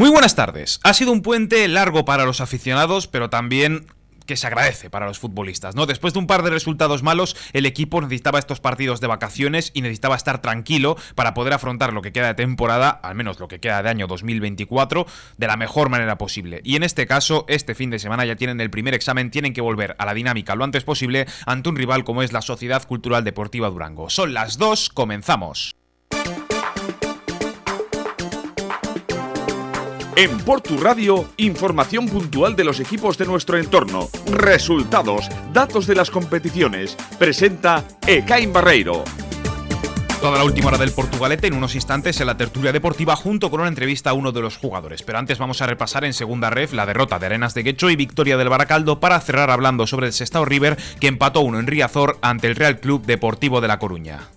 Muy buenas tardes. Ha sido un puente largo para los aficionados, pero también que se agradece para los futbolistas, ¿no? Después de un par de resultados malos, el equipo necesitaba estos partidos de vacaciones y necesitaba estar tranquilo para poder afrontar lo que queda de temporada, al menos lo que queda de año 2024, de la mejor manera posible. Y en este caso, este fin de semana ya tienen el primer examen, tienen que volver a la dinámica lo antes posible ante un rival como es la Sociedad Cultural Deportiva Durango. Son las dos, comenzamos. En Portu Radio, información puntual de los equipos de nuestro entorno, resultados, datos de las competiciones. Presenta Ecain Barreiro. Toda la última hora del Portugalete en unos instantes en la tertulia deportiva junto con una entrevista a uno de los jugadores. Pero antes vamos a repasar en segunda ref la derrota de Arenas de Guecho y victoria del Baracaldo para cerrar hablando sobre el Sestao River que empató uno en Riazor ante el Real Club Deportivo de La Coruña.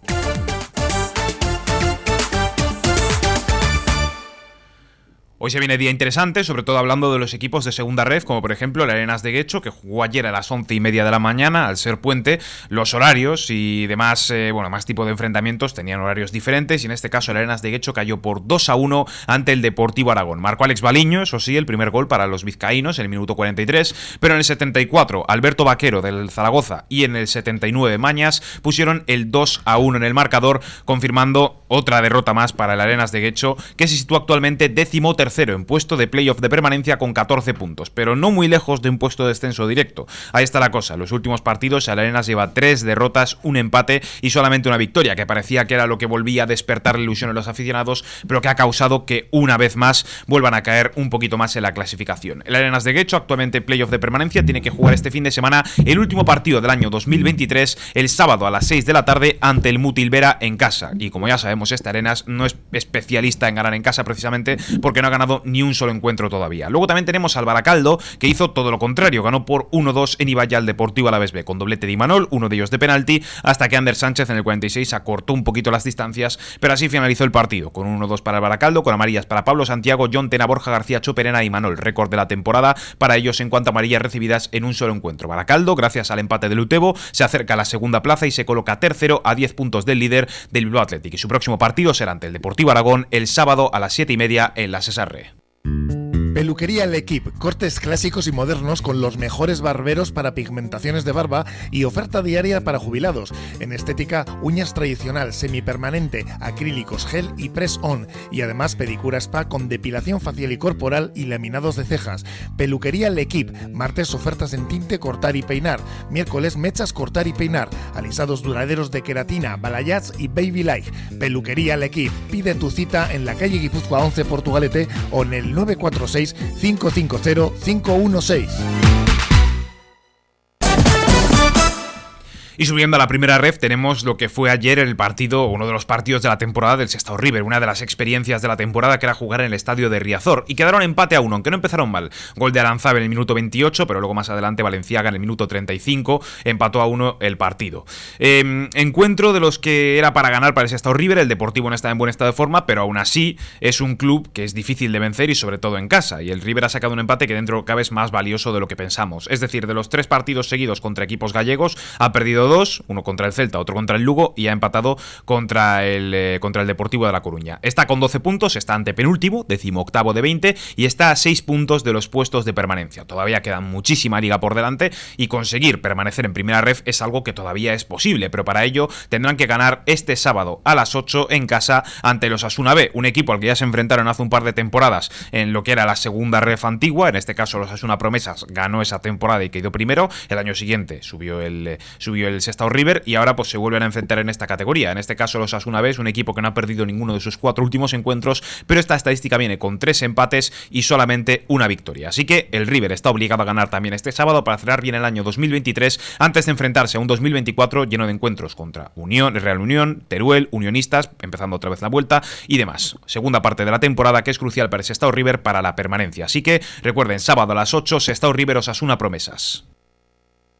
Hoy se viene día interesante, sobre todo hablando de los equipos de segunda red, como por ejemplo el Arenas de Guecho, que jugó ayer a las once y media de la mañana, al ser puente, los horarios y demás, eh, bueno, más tipo de enfrentamientos tenían horarios diferentes, y en este caso el Arenas de Guecho cayó por 2 a 1 ante el Deportivo Aragón. Marcó Alex Baliño, eso sí, el primer gol para los vizcaínos en el minuto 43, pero en el 74 Alberto Vaquero del Zaragoza y en el 79 Mañas pusieron el 2 a 1 en el marcador, confirmando otra derrota más para el Arenas de Guecho, que se sitúa actualmente décimo tercero en puesto de playoff de permanencia con 14 puntos, pero no muy lejos de un puesto de descenso directo. Ahí está la cosa, los últimos partidos el Arenas lleva tres derrotas, un empate y solamente una victoria, que parecía que era lo que volvía a despertar la ilusión en los aficionados, pero que ha causado que una vez más vuelvan a caer un poquito más en la clasificación. El Arenas de Guecho, actualmente playoff de permanencia, tiene que jugar este fin de semana el último partido del año 2023, el sábado a las 6 de la tarde ante el Mutilvera en casa. Y como ya sabemos, este Arenas no es especialista en ganar en casa precisamente porque no ha ganado ni un solo encuentro todavía. Luego también tenemos al Baracaldo, que hizo todo lo contrario, ganó por 1-2 en Ibaya al Deportivo a la vez B, con doblete de Imanol, uno de ellos de penalti, hasta que Ander Sánchez en el 46 acortó un poquito las distancias, pero así finalizó el partido, con 1-2 para el Baracaldo, con amarillas para Pablo Santiago, John Tena, Borja García, Choperena y Imanol, récord de la temporada para ellos en cuanto a amarillas recibidas en un solo encuentro. Baracaldo, gracias al empate de Lutebo, se acerca a la segunda plaza y se coloca tercero a 10 puntos del líder del Bilbao Athletic. Y su próximo partido será ante el Deportivo Aragón el sábado a las 7 y media en la Aguirre. Peluquería L'Equipe, cortes clásicos y modernos con los mejores barberos para pigmentaciones de barba y oferta diaria para jubilados. En estética, uñas tradicional, semipermanente, acrílicos, gel y press-on. Y además pedicura spa con depilación facial y corporal y laminados de cejas. Peluquería L'Equipe, martes ofertas en tinte, cortar y peinar. Miércoles mechas, cortar y peinar. Alisados duraderos de queratina, balayage y baby life. Peluquería L'Equipe, pide tu cita en la calle Guipúzcoa 11 Portugalete o en el 946 550 516. Y subiendo a la primera ref tenemos lo que fue ayer el partido, uno de los partidos de la temporada del Sestao River, una de las experiencias de la temporada que era jugar en el estadio de Riazor. Y quedaron empate a uno, aunque no empezaron mal. Gol de Aranzab en el minuto 28, pero luego más adelante Valenciaga en el minuto 35 empató a uno el partido. Em, encuentro de los que era para ganar para el Sestao River, el Deportivo no está en buen estado de forma, pero aún así es un club que es difícil de vencer y sobre todo en casa. Y el River ha sacado un empate que dentro cabe es más valioso de lo que pensamos. Es decir, de los tres partidos seguidos contra equipos gallegos, ha perdido dos, uno contra el Celta, otro contra el Lugo y ha empatado contra el, eh, contra el Deportivo de La Coruña. Está con 12 puntos, está ante penúltimo, décimo octavo de 20 y está a 6 puntos de los puestos de permanencia. Todavía queda muchísima liga por delante y conseguir permanecer en primera ref es algo que todavía es posible, pero para ello tendrán que ganar este sábado a las 8 en casa ante los Asuna B, un equipo al que ya se enfrentaron hace un par de temporadas en lo que era la segunda ref antigua, en este caso los Asuna Promesas ganó esa temporada y quedó primero, el año siguiente subió el, eh, subió el Sestao River y ahora pues se vuelven a enfrentar en esta categoría. En este caso los Asuna B es un equipo que no ha perdido ninguno de sus cuatro últimos encuentros, pero esta estadística viene con tres empates y solamente una victoria. Así que el River está obligado a ganar también este sábado para cerrar bien el año 2023 antes de enfrentarse a un 2024 lleno de encuentros contra Unión, Real Unión, Teruel, Unionistas, empezando otra vez la vuelta y demás. Segunda parte de la temporada que es crucial para el Sestao River para la permanencia. Así que recuerden, sábado a las 8, Sestao River Osasuna Promesas.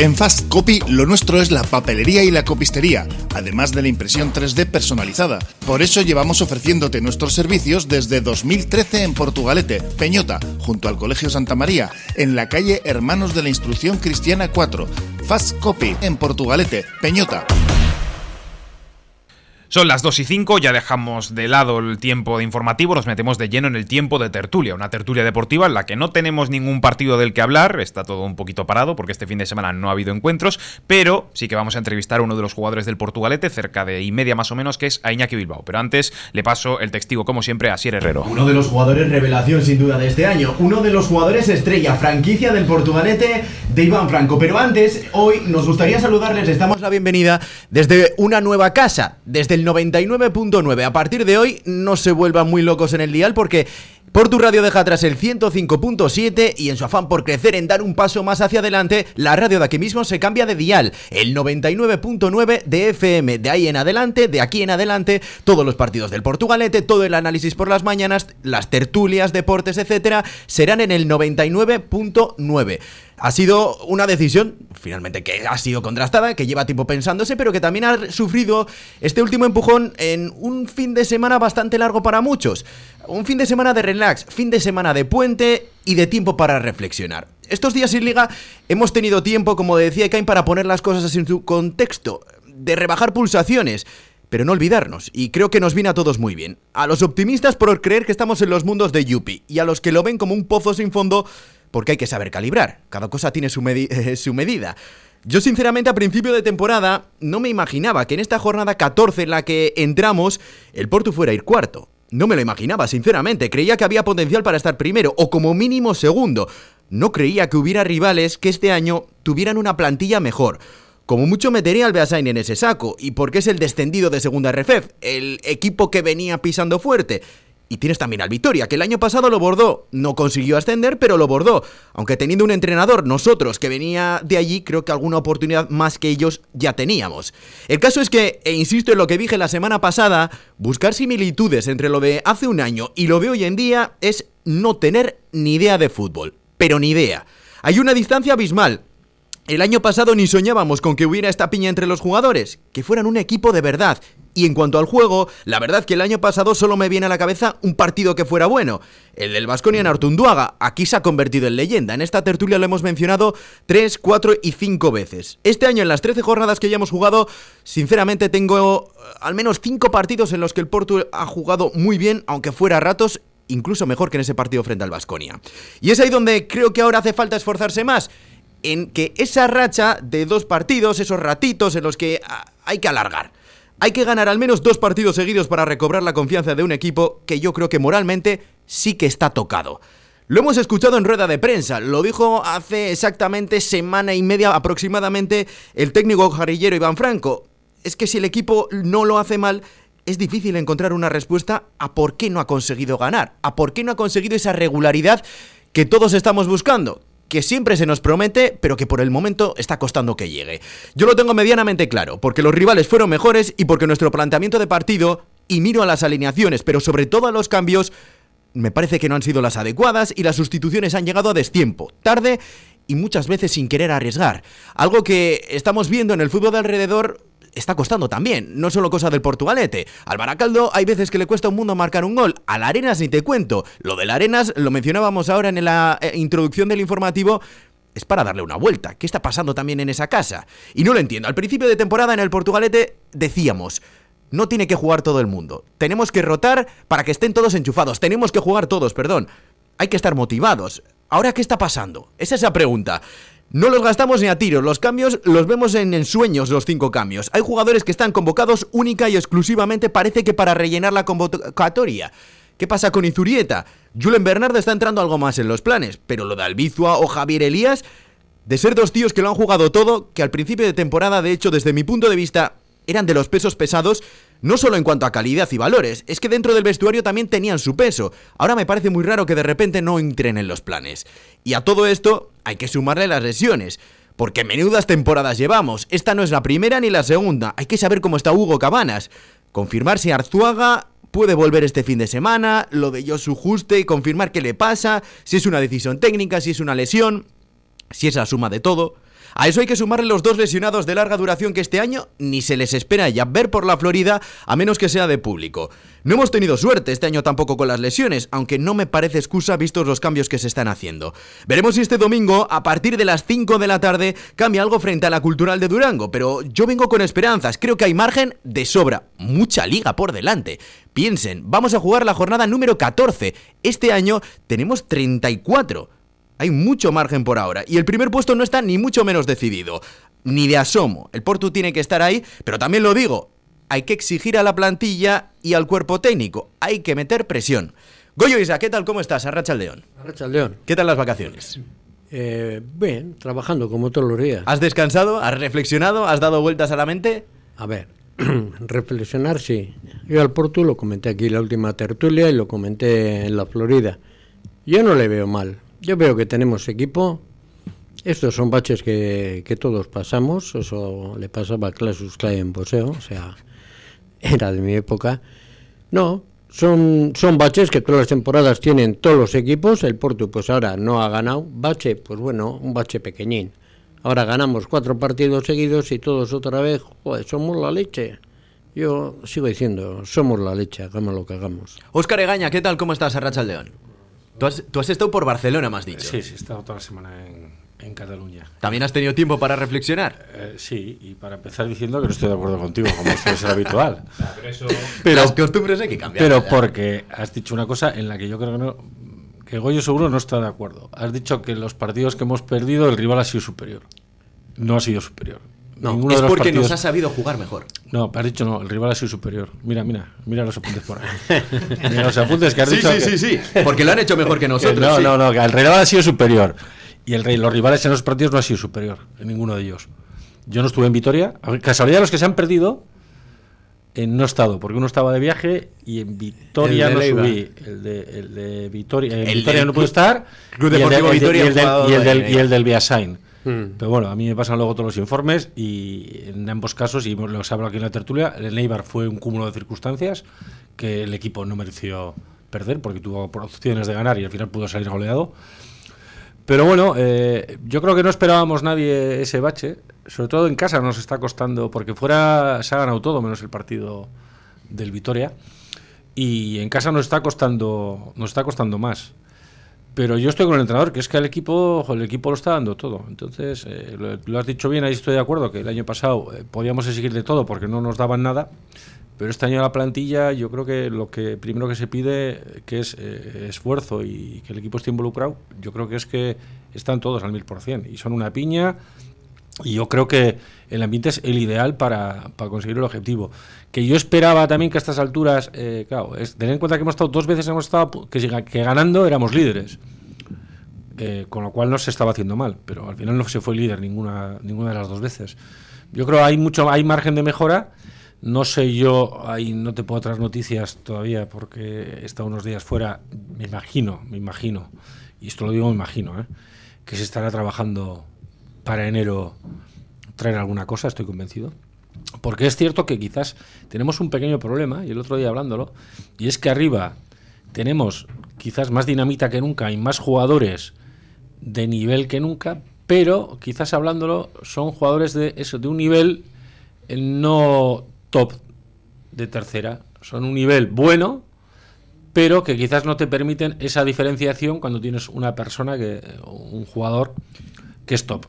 En Fast Copy lo nuestro es la papelería y la copistería, además de la impresión 3D personalizada. Por eso llevamos ofreciéndote nuestros servicios desde 2013 en Portugalete, Peñota, junto al Colegio Santa María, en la calle Hermanos de la Instrucción Cristiana 4. Fast Copy en Portugalete, Peñota. Son las 2 y 5, ya dejamos de lado el tiempo de informativo, nos metemos de lleno en el tiempo de tertulia, una tertulia deportiva en la que no tenemos ningún partido del que hablar, está todo un poquito parado porque este fin de semana no ha habido encuentros, pero sí que vamos a entrevistar a uno de los jugadores del Portugalete, cerca de y media más o menos, que es a Bilbao. Pero antes le paso el testigo, como siempre, a Sier Herrero. Uno de los jugadores revelación sin duda de este año, uno de los jugadores estrella, franquicia del Portugalete de Iván Franco. Pero antes, hoy nos gustaría saludarles, les damos la bienvenida desde una nueva casa, desde el 99.9. A partir de hoy no se vuelvan muy locos en el dial porque por tu radio deja atrás el 105.7 y en su afán por crecer en dar un paso más hacia adelante, la radio de aquí mismo se cambia de dial, el 99.9 de FM. De ahí en adelante, de aquí en adelante, todos los partidos del Portugalete, todo el análisis por las mañanas, las tertulias, deportes, etcétera, serán en el 99.9. Ha sido una decisión, finalmente, que ha sido contrastada, que lleva tiempo pensándose, pero que también ha sufrido este último empujón en un fin de semana bastante largo para muchos. Un fin de semana de relax, fin de semana de puente y de tiempo para reflexionar. Estos días sin liga hemos tenido tiempo, como decía Kain, para poner las cosas en su contexto, de rebajar pulsaciones, pero no olvidarnos, y creo que nos viene a todos muy bien. A los optimistas por creer que estamos en los mundos de Yuppie, y a los que lo ven como un pozo sin fondo, porque hay que saber calibrar. Cada cosa tiene su, su medida. Yo sinceramente a principio de temporada no me imaginaba que en esta jornada 14 en la que entramos el Porto fuera a ir cuarto. No me lo imaginaba, sinceramente. Creía que había potencial para estar primero o como mínimo segundo. No creía que hubiera rivales que este año tuvieran una plantilla mejor. Como mucho metería al Beasain en ese saco, y porque es el descendido de segunda RFEF, el equipo que venía pisando fuerte. Y tienes también al Vitoria, que el año pasado lo bordó. No consiguió ascender, pero lo bordó. Aunque teniendo un entrenador, nosotros que venía de allí, creo que alguna oportunidad más que ellos ya teníamos. El caso es que, e insisto en lo que dije la semana pasada, buscar similitudes entre lo de hace un año y lo de hoy en día es no tener ni idea de fútbol. Pero ni idea. Hay una distancia abismal. El año pasado ni soñábamos con que hubiera esta piña entre los jugadores, que fueran un equipo de verdad, y en cuanto al juego, la verdad que el año pasado solo me viene a la cabeza un partido que fuera bueno. El del Vasconia en Artunduaga. Aquí se ha convertido en leyenda. En esta tertulia lo hemos mencionado 3, 4 y 5 veces. Este año, en las 13 jornadas que ya hemos jugado, sinceramente tengo eh, al menos 5 partidos en los que el Porto ha jugado muy bien, aunque fuera a ratos incluso mejor que en ese partido frente al Vasconia. Y es ahí donde creo que ahora hace falta esforzarse más en que esa racha de dos partidos, esos ratitos en los que ah, hay que alargar. Hay que ganar al menos dos partidos seguidos para recobrar la confianza de un equipo que yo creo que moralmente sí que está tocado. Lo hemos escuchado en rueda de prensa, lo dijo hace exactamente semana y media aproximadamente el técnico jarillero Iván Franco. Es que si el equipo no lo hace mal, es difícil encontrar una respuesta a por qué no ha conseguido ganar, a por qué no ha conseguido esa regularidad que todos estamos buscando, que siempre se nos promete, pero que por el momento está costando que llegue. Yo lo tengo medianamente claro, porque los rivales fueron mejores y porque nuestro planteamiento de partido, y miro a las alineaciones, pero sobre todo a los cambios, me parece que no han sido las adecuadas y las sustituciones han llegado a destiempo, tarde y muchas veces sin querer arriesgar. Algo que estamos viendo en el fútbol de alrededor está costando también, no solo cosa del Portugalete. Al Baracaldo hay veces que le cuesta un mundo marcar un gol, al Arenas ni te cuento. Lo del Arenas lo mencionábamos ahora en la eh, introducción del informativo, es para darle una vuelta. ¿Qué está pasando también en esa casa? Y no lo entiendo. Al principio de temporada en el Portugalete decíamos, no tiene que jugar todo el mundo. Tenemos que rotar para que estén todos enchufados. Tenemos que jugar todos, perdón. Hay que estar motivados. ¿Ahora qué está pasando? Es esa pregunta. No los gastamos ni a tiros, los cambios los vemos en ensueños, los cinco cambios. Hay jugadores que están convocados única y exclusivamente, parece que para rellenar la convocatoria. ¿Qué pasa con Izurieta? Julen Bernardo está entrando algo más en los planes, pero lo de Albizua o Javier Elías, de ser dos tíos que lo han jugado todo, que al principio de temporada, de hecho, desde mi punto de vista, eran de los pesos pesados, no solo en cuanto a calidad y valores, es que dentro del vestuario también tenían su peso. Ahora me parece muy raro que de repente no entren en los planes. Y a todo esto hay que sumarle las lesiones. porque menudas temporadas llevamos. Esta no es la primera ni la segunda. Hay que saber cómo está Hugo Cabanas. Confirmar si Arzuaga puede volver este fin de semana, lo de Josu Juste y confirmar qué le pasa, si es una decisión técnica, si es una lesión, si es la suma de todo. A eso hay que sumarle los dos lesionados de larga duración que este año ni se les espera ya ver por la Florida a menos que sea de público. No hemos tenido suerte este año tampoco con las lesiones, aunque no me parece excusa vistos los cambios que se están haciendo. Veremos si este domingo, a partir de las 5 de la tarde, cambia algo frente a la cultural de Durango, pero yo vengo con esperanzas, creo que hay margen de sobra, mucha liga por delante. Piensen, vamos a jugar la jornada número 14, este año tenemos 34. Hay mucho margen por ahora y el primer puesto no está ni mucho menos decidido. Ni de asomo. El Porto tiene que estar ahí, pero también lo digo, hay que exigir a la plantilla y al cuerpo técnico. Hay que meter presión. Goyo Isa, ¿qué tal? ¿Cómo estás? Arracha el León. Arracha el León. ¿Qué tal las vacaciones? Eh, bien, trabajando como todos los días. ¿Has descansado? ¿Has reflexionado? ¿Has dado vueltas a la mente? A ver, reflexionar sí. Yo al Porto lo comenté aquí en la última tertulia y lo comenté en la Florida. Yo no le veo mal. Yo veo que tenemos equipo. Estos son baches que, que todos pasamos. Eso le pasaba a Clasus Clay en poseo. O sea, era de mi época. No, son, son baches que todas las temporadas tienen todos los equipos. El Porto, pues ahora no ha ganado. Bache, pues bueno, un bache pequeñín. Ahora ganamos cuatro partidos seguidos y todos otra vez, joder, somos la leche. Yo sigo diciendo, somos la leche, hagamos lo que hagamos. Óscar Egaña, ¿qué tal? ¿Cómo estás, Arracha León? Tú has, tú has estado por Barcelona, me has dicho. Sí, sí, he estado toda la semana en, en Cataluña. ¿También has tenido tiempo para reflexionar? Eh, sí, y para empezar diciendo que no estoy de acuerdo contigo, como suele ser habitual. Pero eso... Pero, Las costumbres hay que cambiar. pero porque has dicho una cosa en la que yo creo que no. Que Goyo seguro no está de acuerdo. Has dicho que en los partidos que hemos perdido el rival ha sido superior. No ha sido superior. No, Ninguno es porque partidos- nos ha sabido jugar mejor. No, has dicho no, el rival ha sido superior. Mira, mira, mira los apuntes por ahí. mira los apuntes que has dicho. que- sí. Porque lo han hecho mejor que nosotros. no, sí. no, no, que el rival ha sido superior. Y el rey, los rivales en los partidos no ha sido superior, en ninguno de ellos. Yo no estuve en Vitoria. A Casualidad, los que se han perdido, eh, no he estado, porque uno estaba de viaje y en Vitoria no Leiva. subí. El de, el de Vitoria, en El Vitoria del no pude Club- estar. Club y el de- Deportivo el de- Vitoria y el del- y el de del- y Leiva. el del Viasain. Mm. Pero bueno, a mí me pasan luego todos los informes y en ambos casos, y los hablo aquí en la tertulia, el Neibar fue un cúmulo de circunstancias que el equipo no mereció perder porque tuvo opciones de ganar y al final pudo salir goleado. Pero bueno, eh, yo creo que no esperábamos nadie ese bache. Sobre todo en casa nos está costando, porque fuera se ha ganado todo menos el partido del Vitoria. Y en casa nos está costando, nos está costando más. Pero yo estoy con el entrenador, que es que el equipo, el equipo lo está dando todo. Entonces, eh, lo, lo has dicho bien, ahí estoy de acuerdo, que el año pasado eh, podíamos exigir de todo porque no nos daban nada. Pero este año la plantilla, yo creo que lo que primero que se pide, que es eh, esfuerzo y que el equipo esté involucrado, yo creo que es que están todos al mil por cien y son una piña. Y yo creo que el ambiente es el ideal para, para conseguir el objetivo. Que yo esperaba también que a estas alturas, eh, claro, es, tener en cuenta que hemos estado dos veces, hemos estado que, que ganando éramos líderes. Eh, con lo cual no se estaba haciendo mal, pero al final no se fue líder ninguna, ninguna de las dos veces. Yo creo que hay mucho, hay margen de mejora. No sé yo, ahí no te puedo traer noticias todavía porque he estado unos días fuera. Me imagino, me imagino, y esto lo digo me imagino, ¿eh? que se estará trabajando para enero traer alguna cosa, estoy convencido. Porque es cierto que quizás tenemos un pequeño problema, y el otro día hablándolo, y es que arriba tenemos quizás más dinamita que nunca y más jugadores de nivel que nunca, pero quizás hablándolo son jugadores de eso, de un nivel eh, no top de tercera, son un nivel bueno, pero que quizás no te permiten esa diferenciación cuando tienes una persona que un jugador que es top.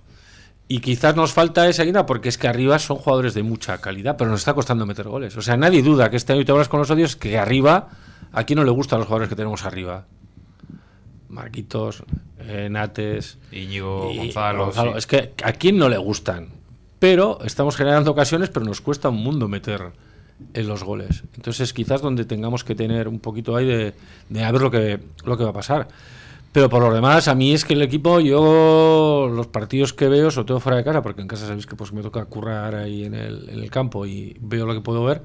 Y quizás nos falta esa guía porque es que arriba son jugadores de mucha calidad, pero nos está costando meter goles. O sea, nadie duda que este año te hablas con los odios que arriba, ¿a quién no le gustan los jugadores que tenemos arriba? Marquitos, eh, Nates, Íñigo, y Gonzalo. Gonzalo. sí. Es que a quién no le gustan. Pero estamos generando ocasiones, pero nos cuesta un mundo meter en los goles. Entonces quizás donde tengamos que tener un poquito ahí de, de a ver lo que, lo que va a pasar. Pero por lo demás, a mí es que el equipo, yo los partidos que veo, sobre todo fuera de casa, porque en casa sabéis que pues me toca currar ahí en el, en el campo y veo lo que puedo ver,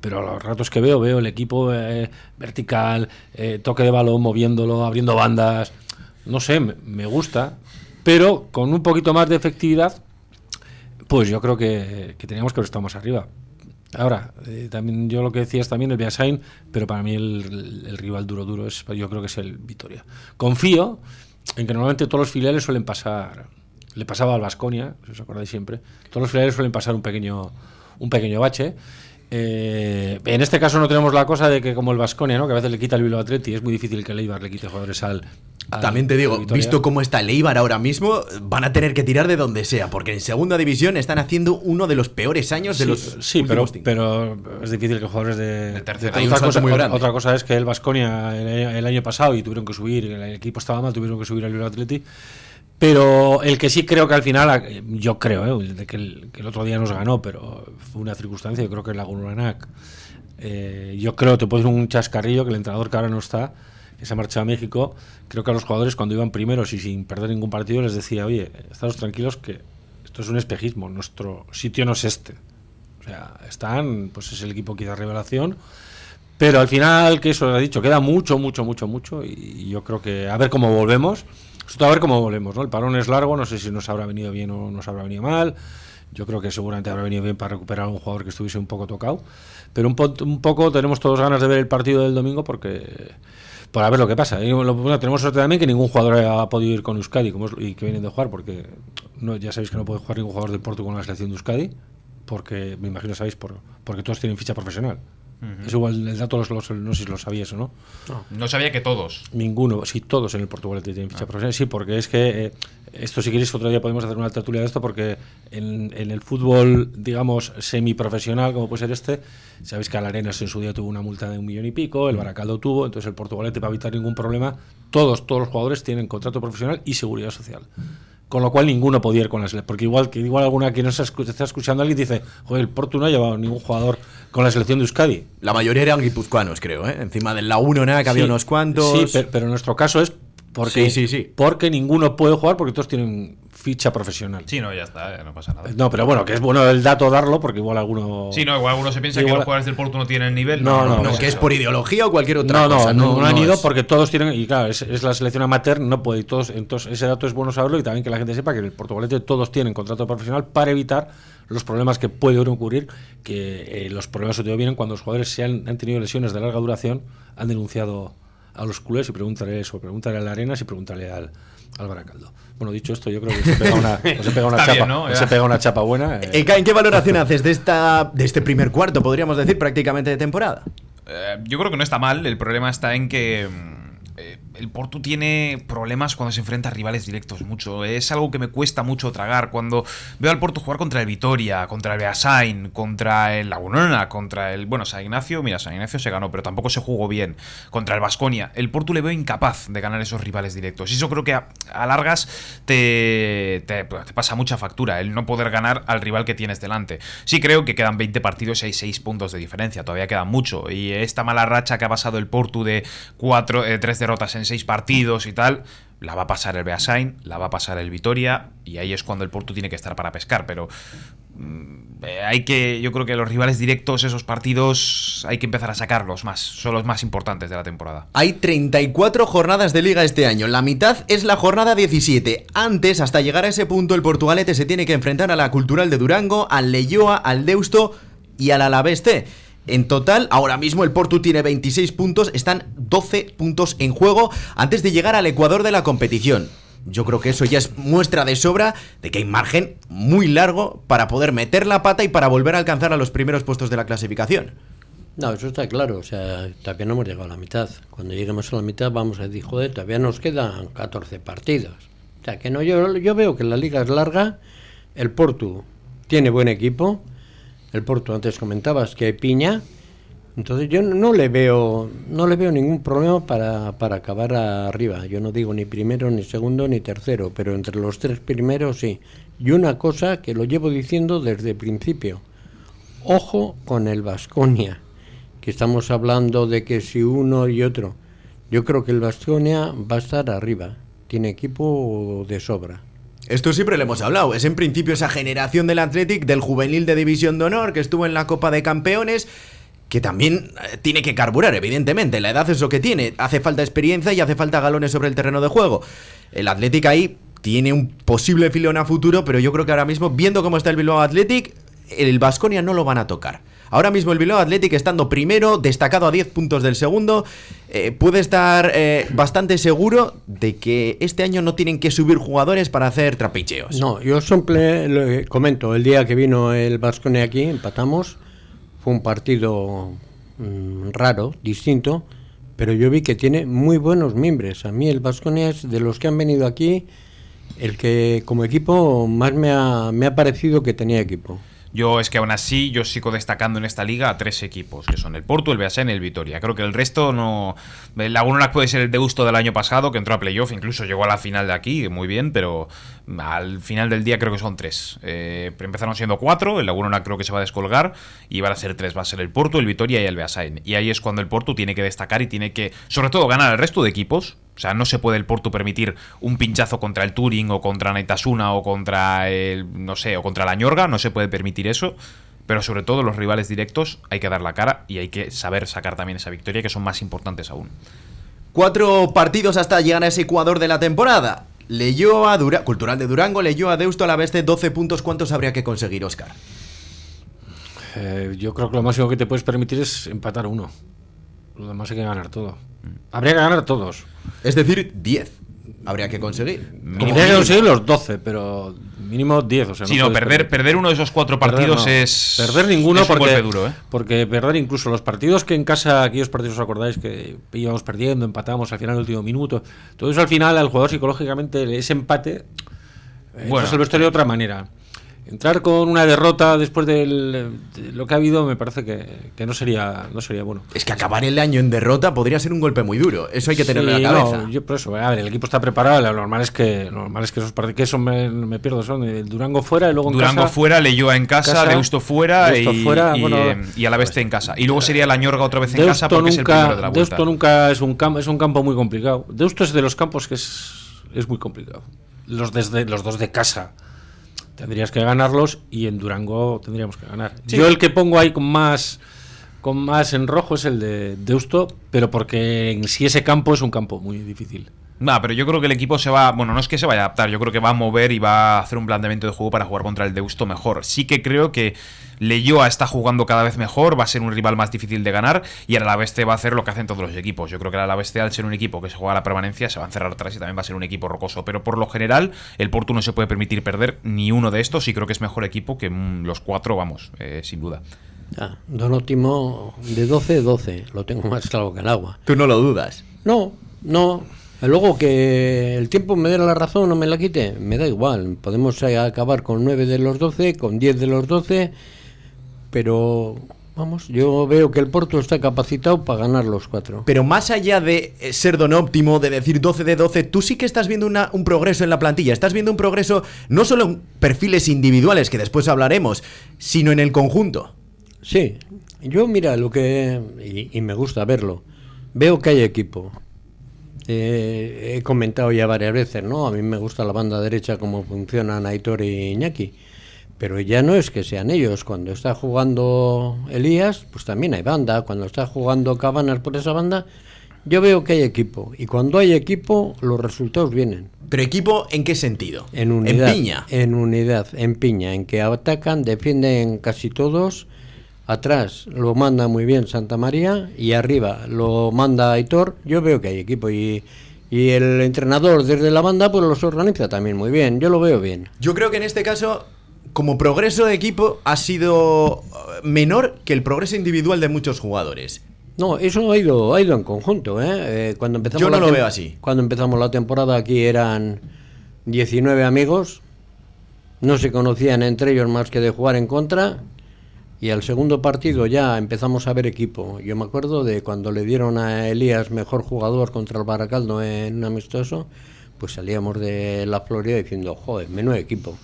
pero a los ratos que veo, veo el equipo eh, vertical, eh, toque de balón, moviéndolo, abriendo bandas, no sé, me, gusta. pero con un poquito más de efectividad, pues yo creo que, que teníamos que haber estado más arriba. Ahora, eh, también yo lo que decías también el Beasain, pero para mí el, rival duro duro es yo creo que es el Vitoria. Confío en que normalmente todos los filiales suelen pasar, le pasaba al Vasconia, si os acordáis siempre, todos los filiales suelen pasar un pequeño un pequeño bache. Eh, en este caso no tenemos la cosa de que como el Vasconia, ¿no? que a veces le quita el Bilbao Atleti, es muy difícil que el Eibar le quite jugadores al También te digo, visto cómo está el Eibar ahora mismo, van a tener que tirar de donde sea, porque en segunda división están haciendo uno de los peores años de Sí, los sí, pero, es difícil que jugadores de, De tercera. Hay otra, cosa, muy otra- grande. otra cosa es que el Vasconia el, el año pasado y tuvieron que subir, el equipo estaba mal, tuvieron que subir al Atleti. Pero el que sí creo que al final, eh, yo creo, eh, de que, el, que el otro día nos ganó, pero fue una circunstancia, yo creo que el Lagunanac, eh, yo creo, te puedo decir un chascarrillo, que el entrenador que ahora no está, que se ha marchado a México, creo que a los jugadores cuando iban primeros y sin perder ningún partido les decía, oye, estados tranquilos que esto es un espejismo, nuestro sitio no es este. O sea, están, pues es el equipo quizás revelación, pero al final, que eso lo ha dicho, queda mucho, mucho, mucho, mucho, y yo creo que a ver cómo volvemos, a ver cómo volvemos, ¿no? El parón es largo, no sé si nos habrá venido bien o nos habrá venido mal, yo creo que seguramente habrá venido bien para recuperar a un jugador que estuviese un poco tocado, pero un, po- un poco tenemos todos ganas de ver el partido del domingo porque... Para ver lo que pasa. Y lo- bueno, tenemos suerte también que ningún jugador ha podido ir con Euskadi como es- y que vienen de jugar, porque no, ya sabéis que no puede jugar ningún jugador del Porto con la selección de Euskadi, porque me imagino sabéis, por, porque todos tienen ficha profesional. Es igual, el dato los, los- no sé si lo sabíais o no. No sabía que todos. Ninguno, sí, todos en el Portugal tienen ficha profesional. Sí, porque es que eh, esto, si queréis, otro día podemos hacer una tertulia de esto, porque en, en el fútbol, digamos, semiprofesional, como puede ser este, sabéis que Alarenas en su día tuvo una multa de un millón y pico, el Baracaldo tuvo, entonces el Portugalete, para evitar ningún problema, todos, todos los jugadores tienen contrato profesional y seguridad social. Con lo cual ninguno podía ir con la selección. Porque igual que igual alguna que no se está escuchando alguien dice, joder, el Porto no ha llevado ningún jugador con la selección de Euskadi. La mayoría eran guipuzcoanos, creo, ¿eh? Encima del la 1 nada, que había unos cuantos. Sí, pero, pero en nuestro caso es porque, Sí, sí, sí. porque ninguno puede jugar porque todos tienen ficha profesional. Sí, no, ya está, eh, no pasa nada. No, pero bueno, que es bueno el dato darlo porque igual alguno. Sí, no, igual algunos se piensa que Igual- los jugadores del Porto no tienen nivel. No, no, no, no, que es por ideología o cualquier otra No, no, cosa. no, no han ido es- porque todos tienen. Y claro, es, es la selección amateur, no puede. y Todos, entonces, ese dato es bueno saberlo y también que la gente sepa que en el Portugalete todos tienen contrato profesional para evitar los problemas que pueden ocurrir. Que eh, los problemas sobre todo vienen cuando los jugadores se han, han tenido lesiones de larga duración, han denunciado a los culés y pregúntale eso, pregúntale a la Arenas y pregúntale al, al Baracaldo. Bueno, dicho esto, yo creo que se pega una, se pega una chapa, bien, ¿no? se Ya. pega una chapa buena. eh. Eh, ¿En qué valoración haces de, esta, de este primer cuarto, podríamos decir, prácticamente de temporada? Eh, yo creo que no está mal. El problema está en que mm, eh, el Porto tiene problemas cuando se enfrenta a rivales directos mucho. Es algo que me cuesta mucho tragar. Cuando veo al Porto jugar contra el Vitoria, contra el Beasain, contra el Lagunona, contra el. Bueno, San Ignacio, mira, San Ignacio se ganó, pero tampoco se jugó bien. Contra el Vasconia. El Porto le veo incapaz de ganar esos rivales directos. Y eso creo que a, largas te, te, te pasa mucha factura, el no poder ganar al rival que tienes delante. Sí creo que quedan 20 partidos y hay 6 puntos de diferencia, todavía queda mucho. Y esta mala racha que ha pasado el Porto de cuatro, eh, tres derrotas en seis partidos y tal, la va a pasar el Beasain, la va a pasar el Vitoria, y ahí es cuando el Porto tiene que estar para pescar. Pero mm, eh, hay que, yo creo que los rivales directos, esos partidos, hay que empezar a sacarlos más, son los más importantes de la temporada. Hay 34 jornadas de liga este año, la mitad es la jornada 17. Antes, hasta llegar a ese punto, el Portugalete se tiene que enfrentar a la Cultural de Durango, al Leyoa, al Deusto y al Alavés. En total, ahora mismo el Porto tiene 26 puntos, están 12 puntos en juego antes de llegar al Ecuador de la competición. Yo creo que eso ya es muestra de sobra de que hay margen muy largo para poder meter la pata y para volver a alcanzar a los primeros puestos de la clasificación. No, eso está claro, o sea, todavía no hemos llegado a la mitad. Cuando lleguemos a la mitad vamos a decir, joder, todavía nos quedan 14 partidos. O sea, que no, yo, yo veo que la liga es larga, el Porto tiene buen equipo, el Porto antes comentabas que hay piña, entonces yo no, le veo no le veo ningún problema para, para acabar arriba. Yo no digo ni primero, ni segundo, ni tercero, pero entre los tres primeros sí. Y una cosa que lo llevo diciendo desde el principio, ojo con el Vasconia, que estamos hablando de que si uno y otro, yo creo que el Vasconia va a estar arriba, tiene equipo de sobra. Esto siempre lo hemos hablado. Es en principio esa generación del Athletic, del juvenil de División de Honor, que estuvo en la Copa de Campeones, que también eh, tiene que carburar, evidentemente. La edad es lo que tiene. Hace falta experiencia y hace falta galones sobre el terreno de juego. El Athletic ahí tiene un posible filón a futuro, pero yo creo que ahora mismo, viendo cómo está el Bilbao Athletic, el Vasconia no lo van a tocar. Ahora mismo el Bilbao Athletic estando primero, destacado a 10 puntos del segundo, eh, puede estar eh, bastante seguro de que este año no tienen que subir jugadores para hacer trapicheos. No, yo siempre lo comento, el día que vino el Vasconia aquí, empatamos, fue un partido mm, raro, distinto, pero yo vi que tiene muy buenos miembros. A mí el Vasconia es de los que han venido aquí el que como equipo más me ha, me ha parecido que tenía equipo. Yo es que aún así yo sigo destacando en esta liga a tres equipos, que son el Porto, el Beasain y el Vitoria. Creo que el resto no... El Laguna puede ser el Deusto del año pasado, que entró a playoff, incluso llegó a la final de aquí, muy bien, pero al final del día creo que son tres. Eh, empezaron siendo cuatro, el Laguna creo que se va a descolgar, y van a ser tres. Va a ser el Porto, el Vitoria y el Beasain. Y ahí es cuando el Porto tiene que destacar y tiene que, sobre todo, ganar al resto de equipos, o sea, no se puede el Porto permitir un pinchazo contra el Turing o contra Naitasuna o contra el, no sé, o contra la Ñorga, no se puede permitir eso. Pero sobre todo los rivales directos hay que dar la cara y hay que saber sacar también esa victoria que son más importantes aún. Cuatro partidos hasta llegar a ese Ecuador de la temporada. Leyó a Dura Cultural de Durango, leyó a Deusto a la vez de 12 puntos. ¿Cuántos habría que conseguir, Oscar? Eh, yo creo que lo máximo que te puedes permitir es empatar uno. Lo demás hay que ganar todo. Habría que ganar todos. Es decir, 10 habría que conseguir. Habría que conseguir los 12, pero mínimo 10. O sea, sí, no, perder, perder uno de esos cuatro partidos es. Perder ninguno es un porque, golpe duro, ¿eh? porque perder incluso los partidos que en casa, aquellos partidos os acordáis que íbamos perdiendo, empatamos al final del último minuto. Todo eso al final al jugador psicológicamente ese empate. Bueno, es el vestuario de otra manera entrar con una derrota después de lo que ha habido me parece que, no sería no sería bueno. Es que acabar el año en derrota podría ser un golpe muy duro. Eso hay que tenerlo en la cabeza. yo por eso, a ver, el equipo está preparado. Lo normal es que lo normal es que esos partidos que eso me, pierdo son el Durango fuera y luego en Durango casa, fuera, Leyoa en casa, casa Deusto fuera, Deusto y, fuera y, bueno, y, a la vez en casa. Y luego sería la Ñorga otra vez en Deusto casa porque nunca, es el primero de la vuelta. Deusto nunca es un campo es un campo muy complicado. Deusto es de los campos que es es muy complicado. Los desde los dos de casa tendrías que ganarlos y en Durango tendríamos que ganar. Sí. Yo el que pongo ahí con más con más en rojo es el de Deusto, pero porque en sí ese campo es un campo muy difícil. No, pero yo creo que el equipo se va. Bueno, no es que se vaya a adaptar, yo creo que va a mover y va a hacer un planteamiento de juego para jugar contra el Deusto mejor. Sí que creo que Leyoa está jugando cada vez mejor, va a ser un rival más difícil de ganar y el Alaveste va a hacer lo que hacen todos los equipos. Yo creo que el Alaveste, al ser un equipo que se juega a la permanencia, se va a encerrar atrás y también va a ser un equipo rocoso. Pero por lo general, el Porto no se puede permitir perder ni uno de estos y creo que es mejor equipo que mm, los cuatro, vamos, eh, sin duda. Ah, Don Ótimo, de 12, 12. Lo tengo más claro que el agua. Tú no lo dudas. No, no. Luego que el tiempo me dé la razón o me la quite, me da igual. Podemos acabar con 9 de los 12, con 10 de los 12, pero vamos, yo veo que el Porto está capacitado para ganar los cuatro. Pero más allá de eh, ser don óptimo, de decir 12 de 12, tú sí que estás viendo una- un progreso en la plantilla. Estás viendo un progreso no solo en perfiles individuales, que después hablaremos, sino en el conjunto. Sí, yo mira lo que... Y, y me gusta verlo. Veo que hay equipo. Eh, he comentado ya varias veces, ¿no? A mí me gusta la banda derecha cómo funcionan Aitor y Iñaki. Pero ya no es que sean ellos. Cuando está jugando Elías, pues también hay banda. Cuando está jugando Cabanas por esa banda, yo veo que hay equipo. Y cuando hay equipo, los resultados vienen. Pero equipo, ¿en qué sentido? En unidad. En piña. En unidad, en piña, en que atacan, defienden casi todos. Atrás lo manda muy bien Santa María y arriba lo manda Aitor. Yo veo que hay equipo y, y el entrenador desde la banda pues los organiza también muy bien. Yo lo veo bien. Yo creo que en este caso, como progreso de equipo, ha sido eh, menor que el progreso individual de muchos jugadores. No, eso ha ido, ha ido en conjunto. ¿eh? Eh, cuando empezamos Yo no la lo veo así. Cuando empezamos la temporada aquí eran 19 amigos, no se conocían entre ellos más que de jugar en contra. Y al segundo partido ya empezamos a ver equipo. Yo me acuerdo de cuando le dieron a Elías mejor jugador contra el Baracaldo en un amistoso, pues salíamos de la Florida diciendo, joder, menudo equipo.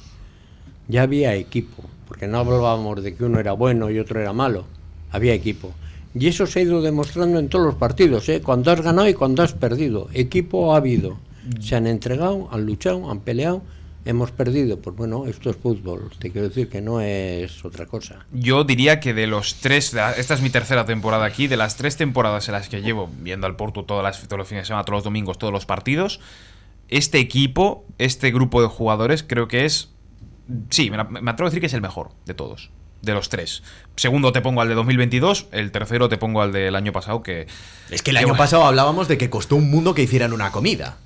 Ya había equipo, porque no hablábamos de que uno era bueno y otro era malo. Había equipo. Y eso se ha ido demostrando en todos los partidos, ¿eh? cuando has ganado y cuando has perdido. Equipo ha habido. Se han entregado, han luchado, han peleado. Hemos perdido, pues bueno, esto es fútbol. Te quiero decir que no es otra cosa. Yo diría que de los tres, esta es mi tercera temporada aquí, de las tres temporadas en las que llevo viendo al Porto todas las, todos los fines de semana, todos los domingos, todos los partidos, este equipo, este grupo de jugadores, creo que es. Sí, me, me atrevo a decir que es el mejor de todos. De los tres. Segundo te pongo al de 2022, el tercero te pongo al del año pasado, que. Es que el año pasado hablábamos de que costó un mundo que hicieran una comida.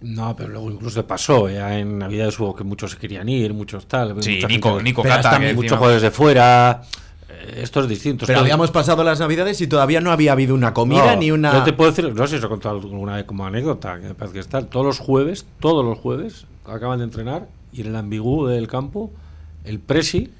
No, pero luego incluso pasó. Ya en Navidades hubo que muchos se querían ir, muchos tal. Sí, mucha Nico, gente- Nico Cata, muchos encima- jugadores de fuera. eh, Esto es distinto. Pero habíamos pasado las navidades y todavía no había habido una comida No, ni una. Yo te puedo decir, no sé si os he contado alguna vez como anécdota, que me parece que está. Todos los jueves, todos los jueves, acaban de entrenar y en el ambigú del campo, el Presi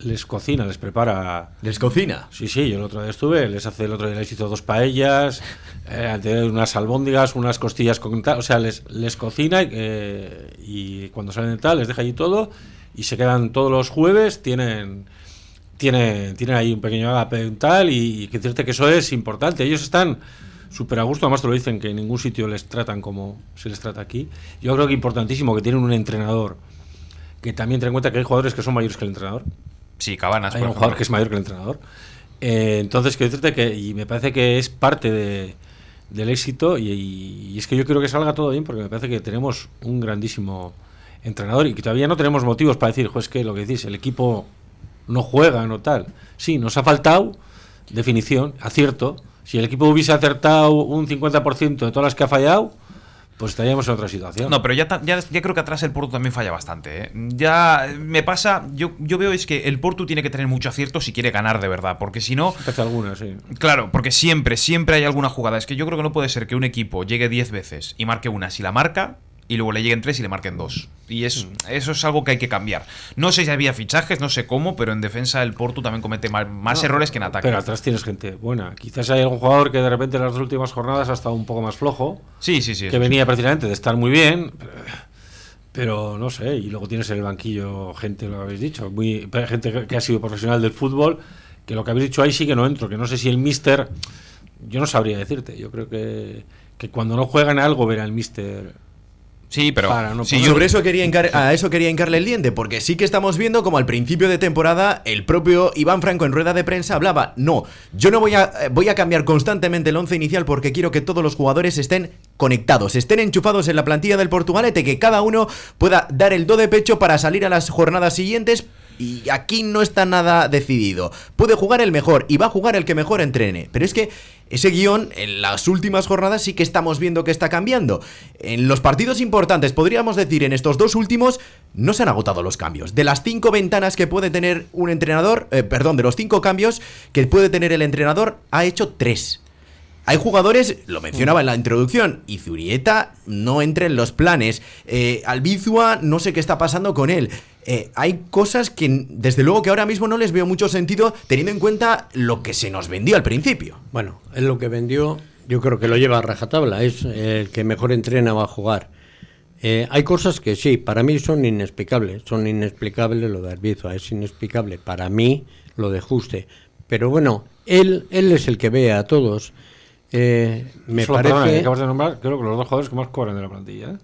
les cocina, les prepara. Les cocina. Sí, sí, yo el otro día estuve, les hace el otro día les hizo dos paellas, eh, unas albóndigas, unas costillas con tal, o sea, les, les cocina eh, y cuando salen de tal les deja allí todo y se quedan todos los jueves, tienen tienen, tienen ahí un pequeño agape y tal y, y que decirte que eso es importante, ellos están súper a gusto, además te lo dicen que en ningún sitio les tratan como se les trata aquí. Yo creo que importantísimo que tienen un entrenador que también ten en cuenta que hay jugadores que son mayores que el entrenador. Sí, Cabanas. Hay por un jugador que es mayor que el entrenador. Eh, entonces, quiero decirte que, y me parece que es parte de- del éxito, y, y es que yo quiero que salga todo bien, porque me parece que tenemos un grandísimo entrenador y que todavía no tenemos motivos para decir, pues que lo que decís, el equipo no juega, no tal. Sí, nos ha faltado definición, acierto. Si el equipo hubiese acertado un 50% de todas las que ha fallado, pues estaríamos en otra situación. No, pero ya, ya, ya creo que atrás el Porto también falla bastante. ¿eh? Ya me pasa, yo, yo veo es que el Porto tiene que tener mucho acierto si quiere ganar de verdad, porque si no, Hace algunas, sí. claro, porque siempre, siempre hay alguna jugada. Es que yo creo que no puede ser que un equipo llegue 10 veces y marque una si la marca y luego le lleguen 3 y le marquen 2. Y es, eso es algo que hay que cambiar. No sé si había fichajes, no sé cómo, pero en defensa el Porto también comete más, No, errores que en ataque. Pero atrás tienes gente buena. Quizás hay algún jugador que de repente en las dos últimas jornadas ha estado un poco más flojo, sí, sí, sí. que sí. venía precisamente de estar muy bien, pero, no sé. Y luego tienes en el banquillo gente, lo habéis dicho, muy gente que- ha sido profesional del fútbol, que lo que habéis dicho ahí sí que no entro, que no sé si el mister, yo no sabría decirte. Yo creo que, que cuando no juegan algo verá el mister. Sí, pero. Para no sí, poner- yo- Sobre eso quería hincar- a eso quería hincarle el diente, porque sí que estamos viendo como al principio de temporada el propio Iván Franco en rueda de prensa hablaba, no, yo no voy a, eh, voy a cambiar constantemente el once inicial porque quiero que todos los jugadores estén conectados, estén enchufados en la plantilla del Portugalete, que cada uno pueda dar el do de pecho para salir a las jornadas siguientes. Y aquí no está nada decidido. Puede jugar el mejor y va a jugar el que mejor entrene. Pero es que ese guion en las últimas jornadas sí que estamos viendo que está cambiando. En los partidos importantes, podríamos decir en estos dos últimos, no se han agotado los cambios. De las cinco ventanas que puede tener un entrenador, eh, perdón, de los cinco cambios que puede tener el entrenador, ha hecho tres. Hay jugadores, lo mencionaba en la introducción, y Zurieta no entra en los planes. Eh, Albizua, no sé qué está pasando con él. Eh, hay cosas que, desde luego, que ahora mismo no les veo mucho sentido, teniendo en cuenta lo que se nos vendió al principio. Bueno, es lo que vendió, yo creo que lo lleva a rajatabla, es el que mejor entrena va a jugar. Eh, hay cosas que sí, para mí son inexplicables, son inexplicables lo de Arbizua, es inexplicable para mí lo de Juste. Pero bueno, él, él es el que ve a todos. Eh, me Solo, perdona, que parece, acabas de nombrar, creo que los dos jugadores que más cobran de la plantilla. ¿eh?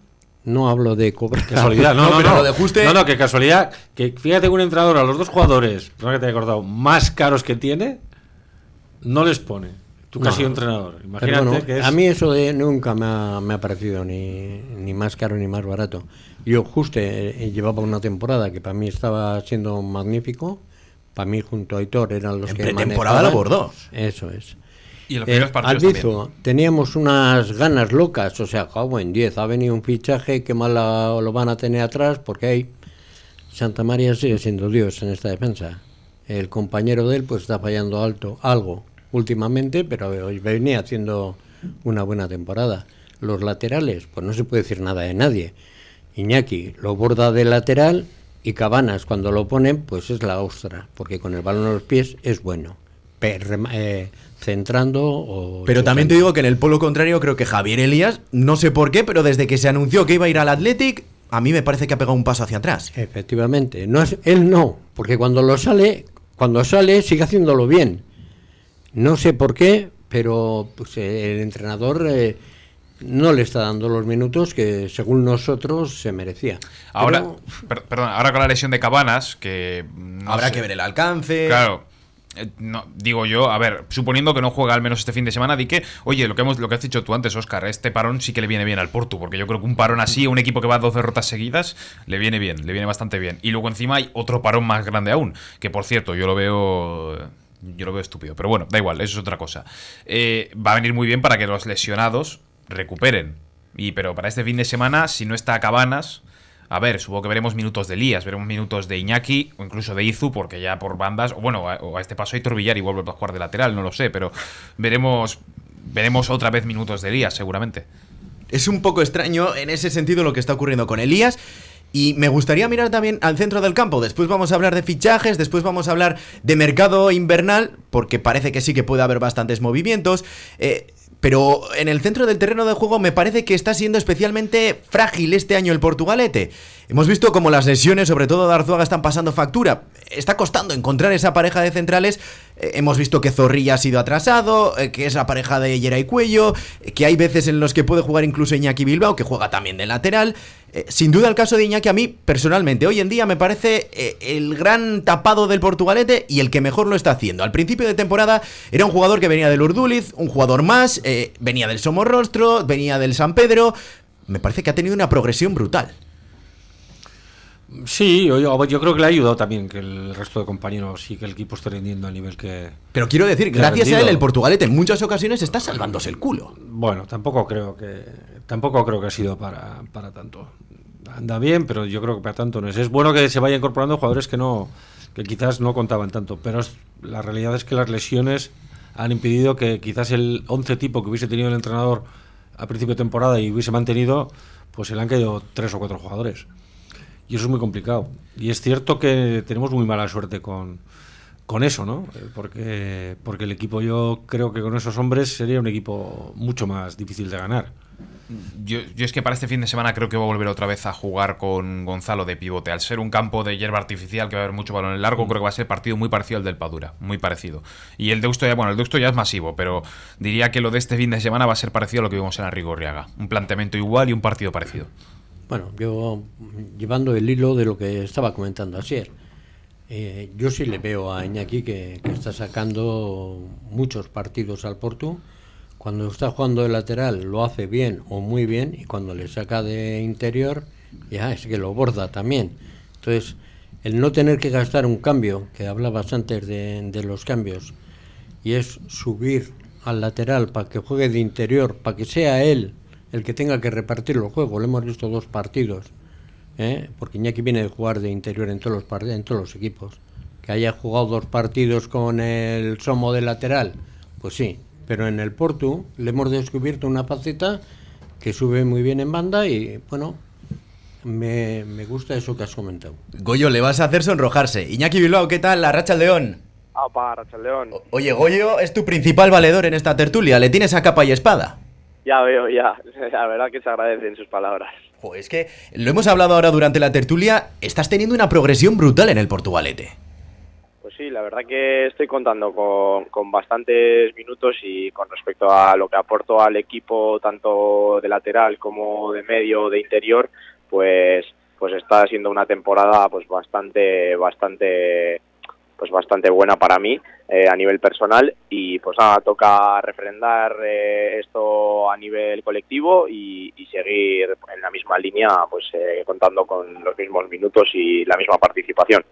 no hablo de cobrar. Casualidad, no, No, no, pero no. lo de Juste- No, no, que casualidad. Que fíjate que un entrenador a los dos jugadores, perdona que te haya acordado, más caros que tiene, no les pone. Tú que has No. sido entrenador. Imagínate bueno, que es. A mí eso de nunca me ha, me ha parecido ni, ni más caro ni más barato. Yo justo eh, llevaba una temporada que para mí estaba siendo magnífico. Para mí junto a Aitor eran los En que pretemporada manejaban. lo bordó. Eso es. Y en los Eh, primeros partidos Albizu, también. teníamos unas ganas locas, o sea, cago en 10, ha venido un fichaje, que mal lo van a tener atrás, porque hay Santa María sigue siendo Dios en esta defensa. El compañero de él pues está fallando alto algo últimamente, pero hoy venía haciendo una buena temporada. Los laterales, pues no se puede decir nada de nadie. Iñaki lo borda de lateral y Cabanas cuando lo ponen pues es la ostra, porque con el balón a los pies es bueno. Eh, centrando o Pero también te digo que en el polo contrario creo que Javier Elías, no sé por qué, pero desde que se anunció que iba a ir al Athletic, a mí me parece que ha pegado un paso hacia atrás. Efectivamente, no es, él no, porque cuando lo sale, cuando sale sigue haciéndolo bien. No sé por qué, pero pues, el entrenador eh, no le está dando los minutos que según nosotros se merecía. Ahora, Pero- per- perdón, ahora con la lesión de Cabanas, que. no Habrá sé. que ver el alcance. Claro. Eh, no, digo yo, a ver, suponiendo que no juega al menos este fin de semana, di que, oye, lo que hemos, lo que has dicho tú antes, Oscar, este parón sí que le viene bien al Porto, porque yo creo que un parón así, a un equipo que va a dos derrotas seguidas, le viene bien, le viene bastante bien. Y luego encima hay otro parón más grande aún, que por cierto, yo lo veo yo lo veo estúpido, pero bueno, da igual, eso es otra cosa. Eh, va a venir muy bien para que los lesionados recuperen. Y pero para este fin de semana, si no está Cabanas, a ver, supongo que veremos minutos de Elías, veremos minutos de Iñaki o incluso de Izu, porque ya por bandas, o bueno, a, este paso hay Torvillar y vuelve a jugar de lateral, no lo sé, pero veremos, veremos otra vez minutos de Elías, seguramente. Es un poco extraño en ese sentido lo que está ocurriendo con Elías. Y me gustaría mirar también al centro del campo. Después vamos a hablar de fichajes, después vamos a hablar de mercado invernal, porque parece que sí que puede haber bastantes movimientos. Eh, pero en el centro del terreno de juego me parece que está siendo especialmente frágil este año el Portugalete. Hemos visto como las lesiones, sobre todo de Arzuaga, están pasando factura. Está costando encontrar esa pareja de centrales. Eh, hemos visto que Zorrilla ha sido atrasado, eh, que es la pareja de Yera y Cuello, eh, que hay veces en los que puede jugar incluso Iñaki Bilbao, que juega también de lateral. sin duda el caso de Iñaki a mí, personalmente, hoy en día me parece el gran tapado del Portugalete y el que mejor lo está haciendo. Al principio de temporada era un jugador que venía del Urduliz, un jugador más, venía del Somorrostro, venía del San Pedro. Me parece que ha tenido una progresión brutal. Sí, yo, yo, creo que le ha ayudado también que el resto de compañeros y que el equipo esté rindiendo al nivel que. Pero quiero decir, gracias a él, el Portugalete en muchas ocasiones está salvándose el culo. Bueno, tampoco creo que tampoco creo que ha sido para, para tanto. Anda bien, pero yo creo que para tanto no es. Es bueno que se vaya incorporando jugadores que no que quizás no contaban tanto, pero la realidad es que las lesiones han impedido que quizás el 11 tipo que hubiese tenido el entrenador a principio de temporada y hubiese mantenido, pues se le han caído tres o cuatro jugadores. Y eso es muy complicado. Y es cierto que tenemos muy mala suerte con, con eso, ¿no? Eh, porque, porque el equipo, yo creo que con esos hombres sería un equipo mucho más difícil de ganar. Yo, yo, es que para este fin de semana creo que voy a volver otra vez a jugar con Gonzalo de pivote. Al ser un campo de hierba artificial que va a haber mucho balón en largo, creo que va a ser partido muy parecido al del Padura. Muy parecido. Y el Deusto ya, bueno, el Deusto ya es masivo, pero diría que lo de este fin de semana va a ser parecido a lo que vimos en Arrigorriaga. Un planteamiento igual y un partido parecido. Bueno, yo llevando el hilo de lo que estaba comentando ayer, eh, yo sí le veo a Iñaki que, está sacando muchos partidos al Porto. Cuando está jugando de lateral lo hace bien o muy bien y cuando le saca de interior ya es que lo borda también. Entonces, el no tener que gastar un cambio, que hablabas antes de, de los cambios, y es subir al lateral para que juegue de interior, para que sea él el que tenga que repartir los juegos. Lo hemos visto dos partidos, ¿eh? porque Iñaki viene de jugar de interior en todos, los en todos los equipos. Que haya jugado dos partidos con el Somo de lateral, pues sí, pero en el Porto le hemos descubierto una faceta que sube muy bien en banda y bueno, me, gusta eso que has comentado. Goyo, le vas a hacer sonrojarse. Iñaki Bilbao, ¿qué tal? La Racha León. Ah, para Racha León. oye, Goyo es tu principal valedor en esta tertulia. ¿Le tienes a capa y espada? Ya veo, ya. La verdad que se agradecen sus palabras. Pues es que lo hemos hablado ahora durante la tertulia. Estás teniendo una progresión brutal en el Portugalete. Pues sí, la verdad que estoy contando con, con bastantes minutos y con respecto a lo que aporto al equipo, tanto de lateral como de medio, de interior, pues pues está siendo una temporada pues bastante bastante pues bastante buena para mí eh, a nivel personal y pues toca refrendar eh, esto a nivel colectivo y, y, seguir en la misma línea pues eh, contando con los mismos minutos y la misma participación.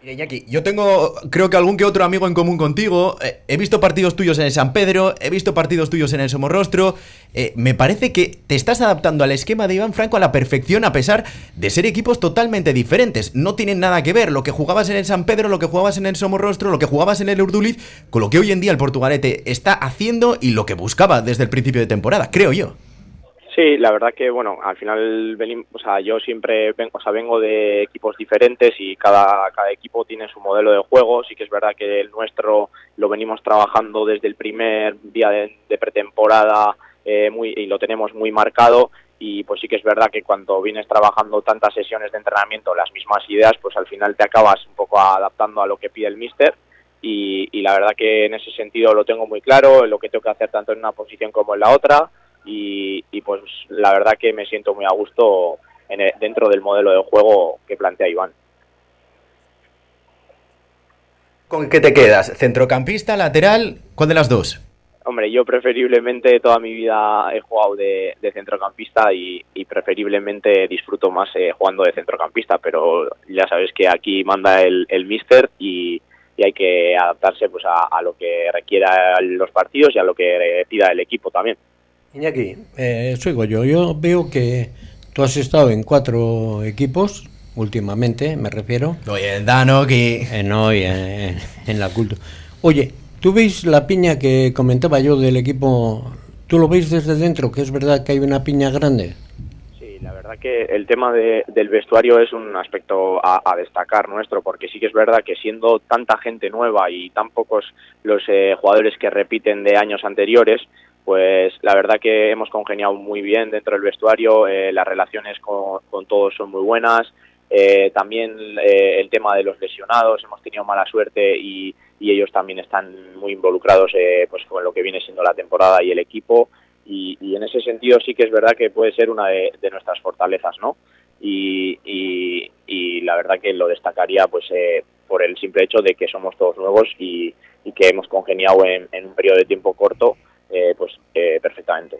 Iñaki, yo tengo, creo que algún que otro amigo en común contigo. Eh, he visto partidos tuyos en el San Pedro, he visto partidos tuyos en el Somorrostro. Eh, me parece que te estás adaptando al esquema de Iván Franco a la perfección, a pesar de ser equipos totalmente diferentes. No tienen nada que ver lo que jugabas en el San Pedro, lo que jugabas en el Somorrostro, lo que jugabas en el Urduliz, con lo que hoy en día el Portugalete está haciendo y lo que buscaba desde el principio de temporada, creo yo. Sí, la verdad que bueno, al final o sea, yo siempre vengo, o sea, vengo de equipos diferentes y cada, cada equipo tiene su modelo de juego. Sí que es verdad que el nuestro lo venimos trabajando desde el primer día de, pretemporada eh, muy, y lo tenemos muy marcado. Y pues sí que es verdad que cuando vienes trabajando tantas sesiones de entrenamiento, las mismas ideas, pues al final te acabas un poco adaptando a lo que pide el míster. Y, y la verdad que en ese sentido lo tengo muy claro, lo que tengo que hacer tanto en una posición como en la otra y, pues la verdad que me siento muy a gusto en dentro del modelo de juego que plantea Iván. ¿Con qué te quedas? ¿Centrocampista, lateral? ¿Cuál de las dos? Hombre, yo preferiblemente toda mi vida he jugado de, centrocampista y, preferiblemente disfruto más eh, jugando de centrocampista, pero ya sabes que aquí manda el, el míster y, hay que adaptarse pues a, lo que requiera los partidos y a lo que pida el equipo también. Iñaki, eh, soy yo. Yo veo que tú has estado en cuatro equipos últimamente, me refiero. Oye, en Dano, que... Eh, no, y en, en la cultura. Oye, ¿Tú veis la piña que comentaba yo del equipo? ¿Tú lo veis desde dentro? Que es verdad que hay una piña grande. Sí, la verdad que el tema del vestuario es un aspecto a, destacar nuestro, porque sí que es verdad que siendo tanta gente nueva y tan pocos los eh, jugadores que repiten de años anteriores, pues la verdad que hemos congeniado muy bien dentro del vestuario, eh, las relaciones con, todos son muy buenas, eh, también el tema de los lesionados, hemos tenido mala suerte y ellos también están muy involucrados eh, pues con lo que viene siendo la temporada y el equipo. Y, en ese sentido sí que es verdad que puede ser una de, nuestras fortalezas no y, y, la verdad que lo destacaría pues eh, por el simple hecho de que somos todos nuevos y, que hemos congeniado en, un periodo de tiempo corto eh, pues perfectamente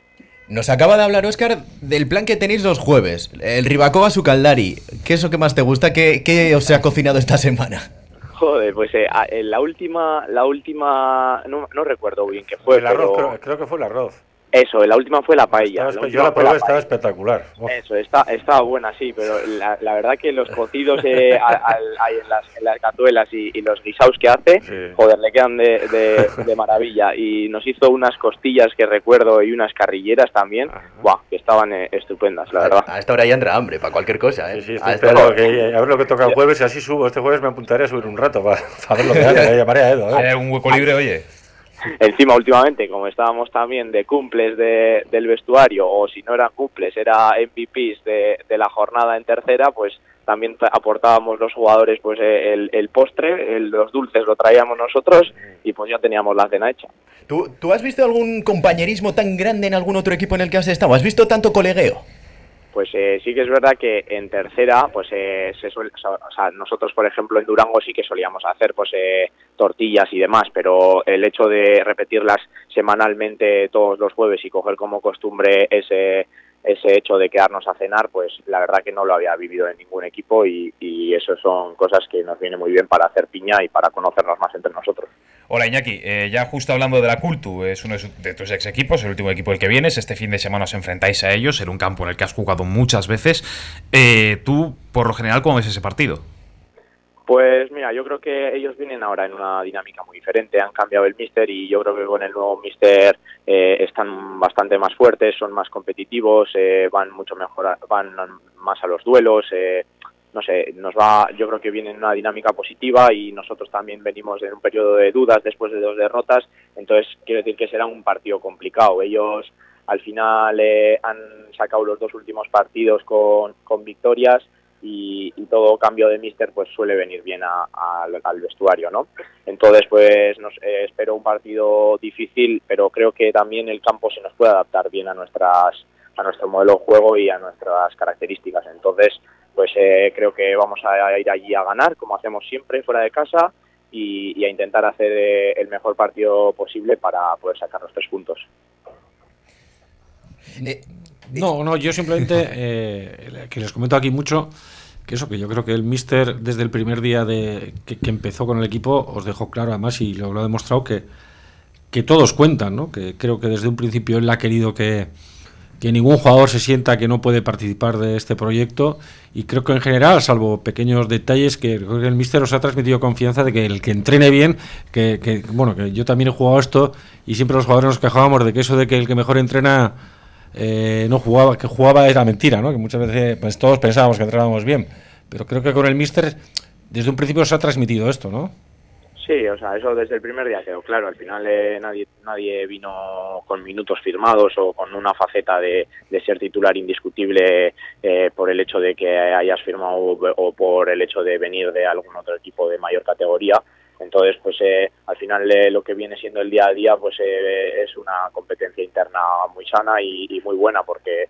nos acaba de hablar Oscar del plan que tenéis los jueves, el Ribacova Sucaldari. ¿Qué es lo que más te gusta? ¿Qué, qué os ha cocinado esta semana? Joder, pues eh, la última, la última, no, no recuerdo bien qué fue. El arroz, creo, creo, que fue el arroz. Eso, la última fue la paella. yo la probé, estaba espectacular. Eso, está, estaba buena, sí, pero la, verdad que los cocidos eh, en, las, en, las, catuelas y, los guisados que hace, joder, le quedan de, de, maravilla. Y nos hizo unas costillas que recuerdo y unas carrilleras también, guau, que estaban eh, estupendas, la verdad. A esta hora ya entra hambre, para cualquier cosa, ¿eh? Sí, sí, a, ver lo que toca el jueves y así subo. Este jueves me apuntaré a subir un rato para, ver lo que hace, llamaré a Edo. ¿eh? un hueco libre, oye. Encima, últimamente, como estábamos también de cumples de, del vestuario, o si no eran cumples, era MVPs de, de la jornada en tercera, pues también aportábamos los jugadores pues eh, el, postre, el, los dulces lo traíamos nosotros y pues ya teníamos la cena hecha. ¿Tú, ¿Tú has visto algún compañerismo tan grande en algún otro equipo en el que has estado? ¿Has visto tanto colegueo? Pues eh, sí que es verdad que en tercera, pues eh, se suele, o sea, nosotros por ejemplo en Durango sí que solíamos hacer pues eh, tortillas y demás, pero el hecho de repetirlas semanalmente todos los jueves y coger como costumbre ese ese hecho de quedarnos a cenar, pues la verdad que no lo había vivido en ningún equipo y, y eso son cosas que nos viene muy bien para hacer piña y para conocernos más entre nosotros. Hola Iñaki, eh, ya justo hablando de la Cultu, es uno de tus ex equipos, el último equipo el que vienes, este fin de semana os enfrentáis a ellos en un campo en el que has jugado muchas veces. Eh, ¿Tú, por lo general, cómo ves ese partido? Pues mira, yo creo que ellos vienen ahora en una dinámica muy diferente, han cambiado el míster y yo creo que con el nuevo míster eh, están bastante más fuertes, son más competitivos, van mucho mejor, van más a los duelos, no sé, nos va, yo creo que viene en una dinámica positiva y nosotros también venimos en un periodo de dudas después de dos derrotas, entonces quiero decir que será un partido complicado. Ellos al final eh, han sacado los dos últimos partidos con, con victorias y, todo cambio de míster pues suele venir bien al vestuario, ¿no? Entonces pues nos, espero un partido difícil, pero creo que también el campo se nos puede adaptar bien a nuestras a nuestro modelo de juego y a nuestras características. Entonces pues eh, creo que vamos a ir allí a ganar, como hacemos siempre, fuera de casa, y, a intentar hacer eh, el mejor partido posible para poder sacar los tres puntos. Eh, no, no, yo simplemente, que les comento aquí mucho, que eso, que yo creo que el Mister desde el primer día de que, empezó con el equipo os dejó claro además y lo, lo ha demostrado que, que todos cuentan, ¿no? que creo que desde un principio él ha querido que, que ningún jugador se sienta que no puede participar de este proyecto y creo que en general, salvo pequeños detalles, que, el míster os ha transmitido confianza de que el que entrene bien, que, bueno, que yo también he jugado esto y siempre los jugadores nos quejábamos de que eso de que el que mejor entrena eh, no jugaba, que jugaba era mentira, ¿no? que muchas veces pues todos pensábamos que entrenábamos bien, pero creo que con el míster desde un principio se ha transmitido esto, ¿no? Sí, o sea, eso desde el primer día quedó claro. Al final eh, nadie, nadie vino con minutos firmados o con una faceta de, ser titular indiscutible eh, por el hecho de que hayas firmado o por el hecho de venir de algún otro equipo de mayor categoría. Entonces, pues eh, al final lo que viene siendo el día a día, pues es una competencia interna muy sana y, y muy buena porque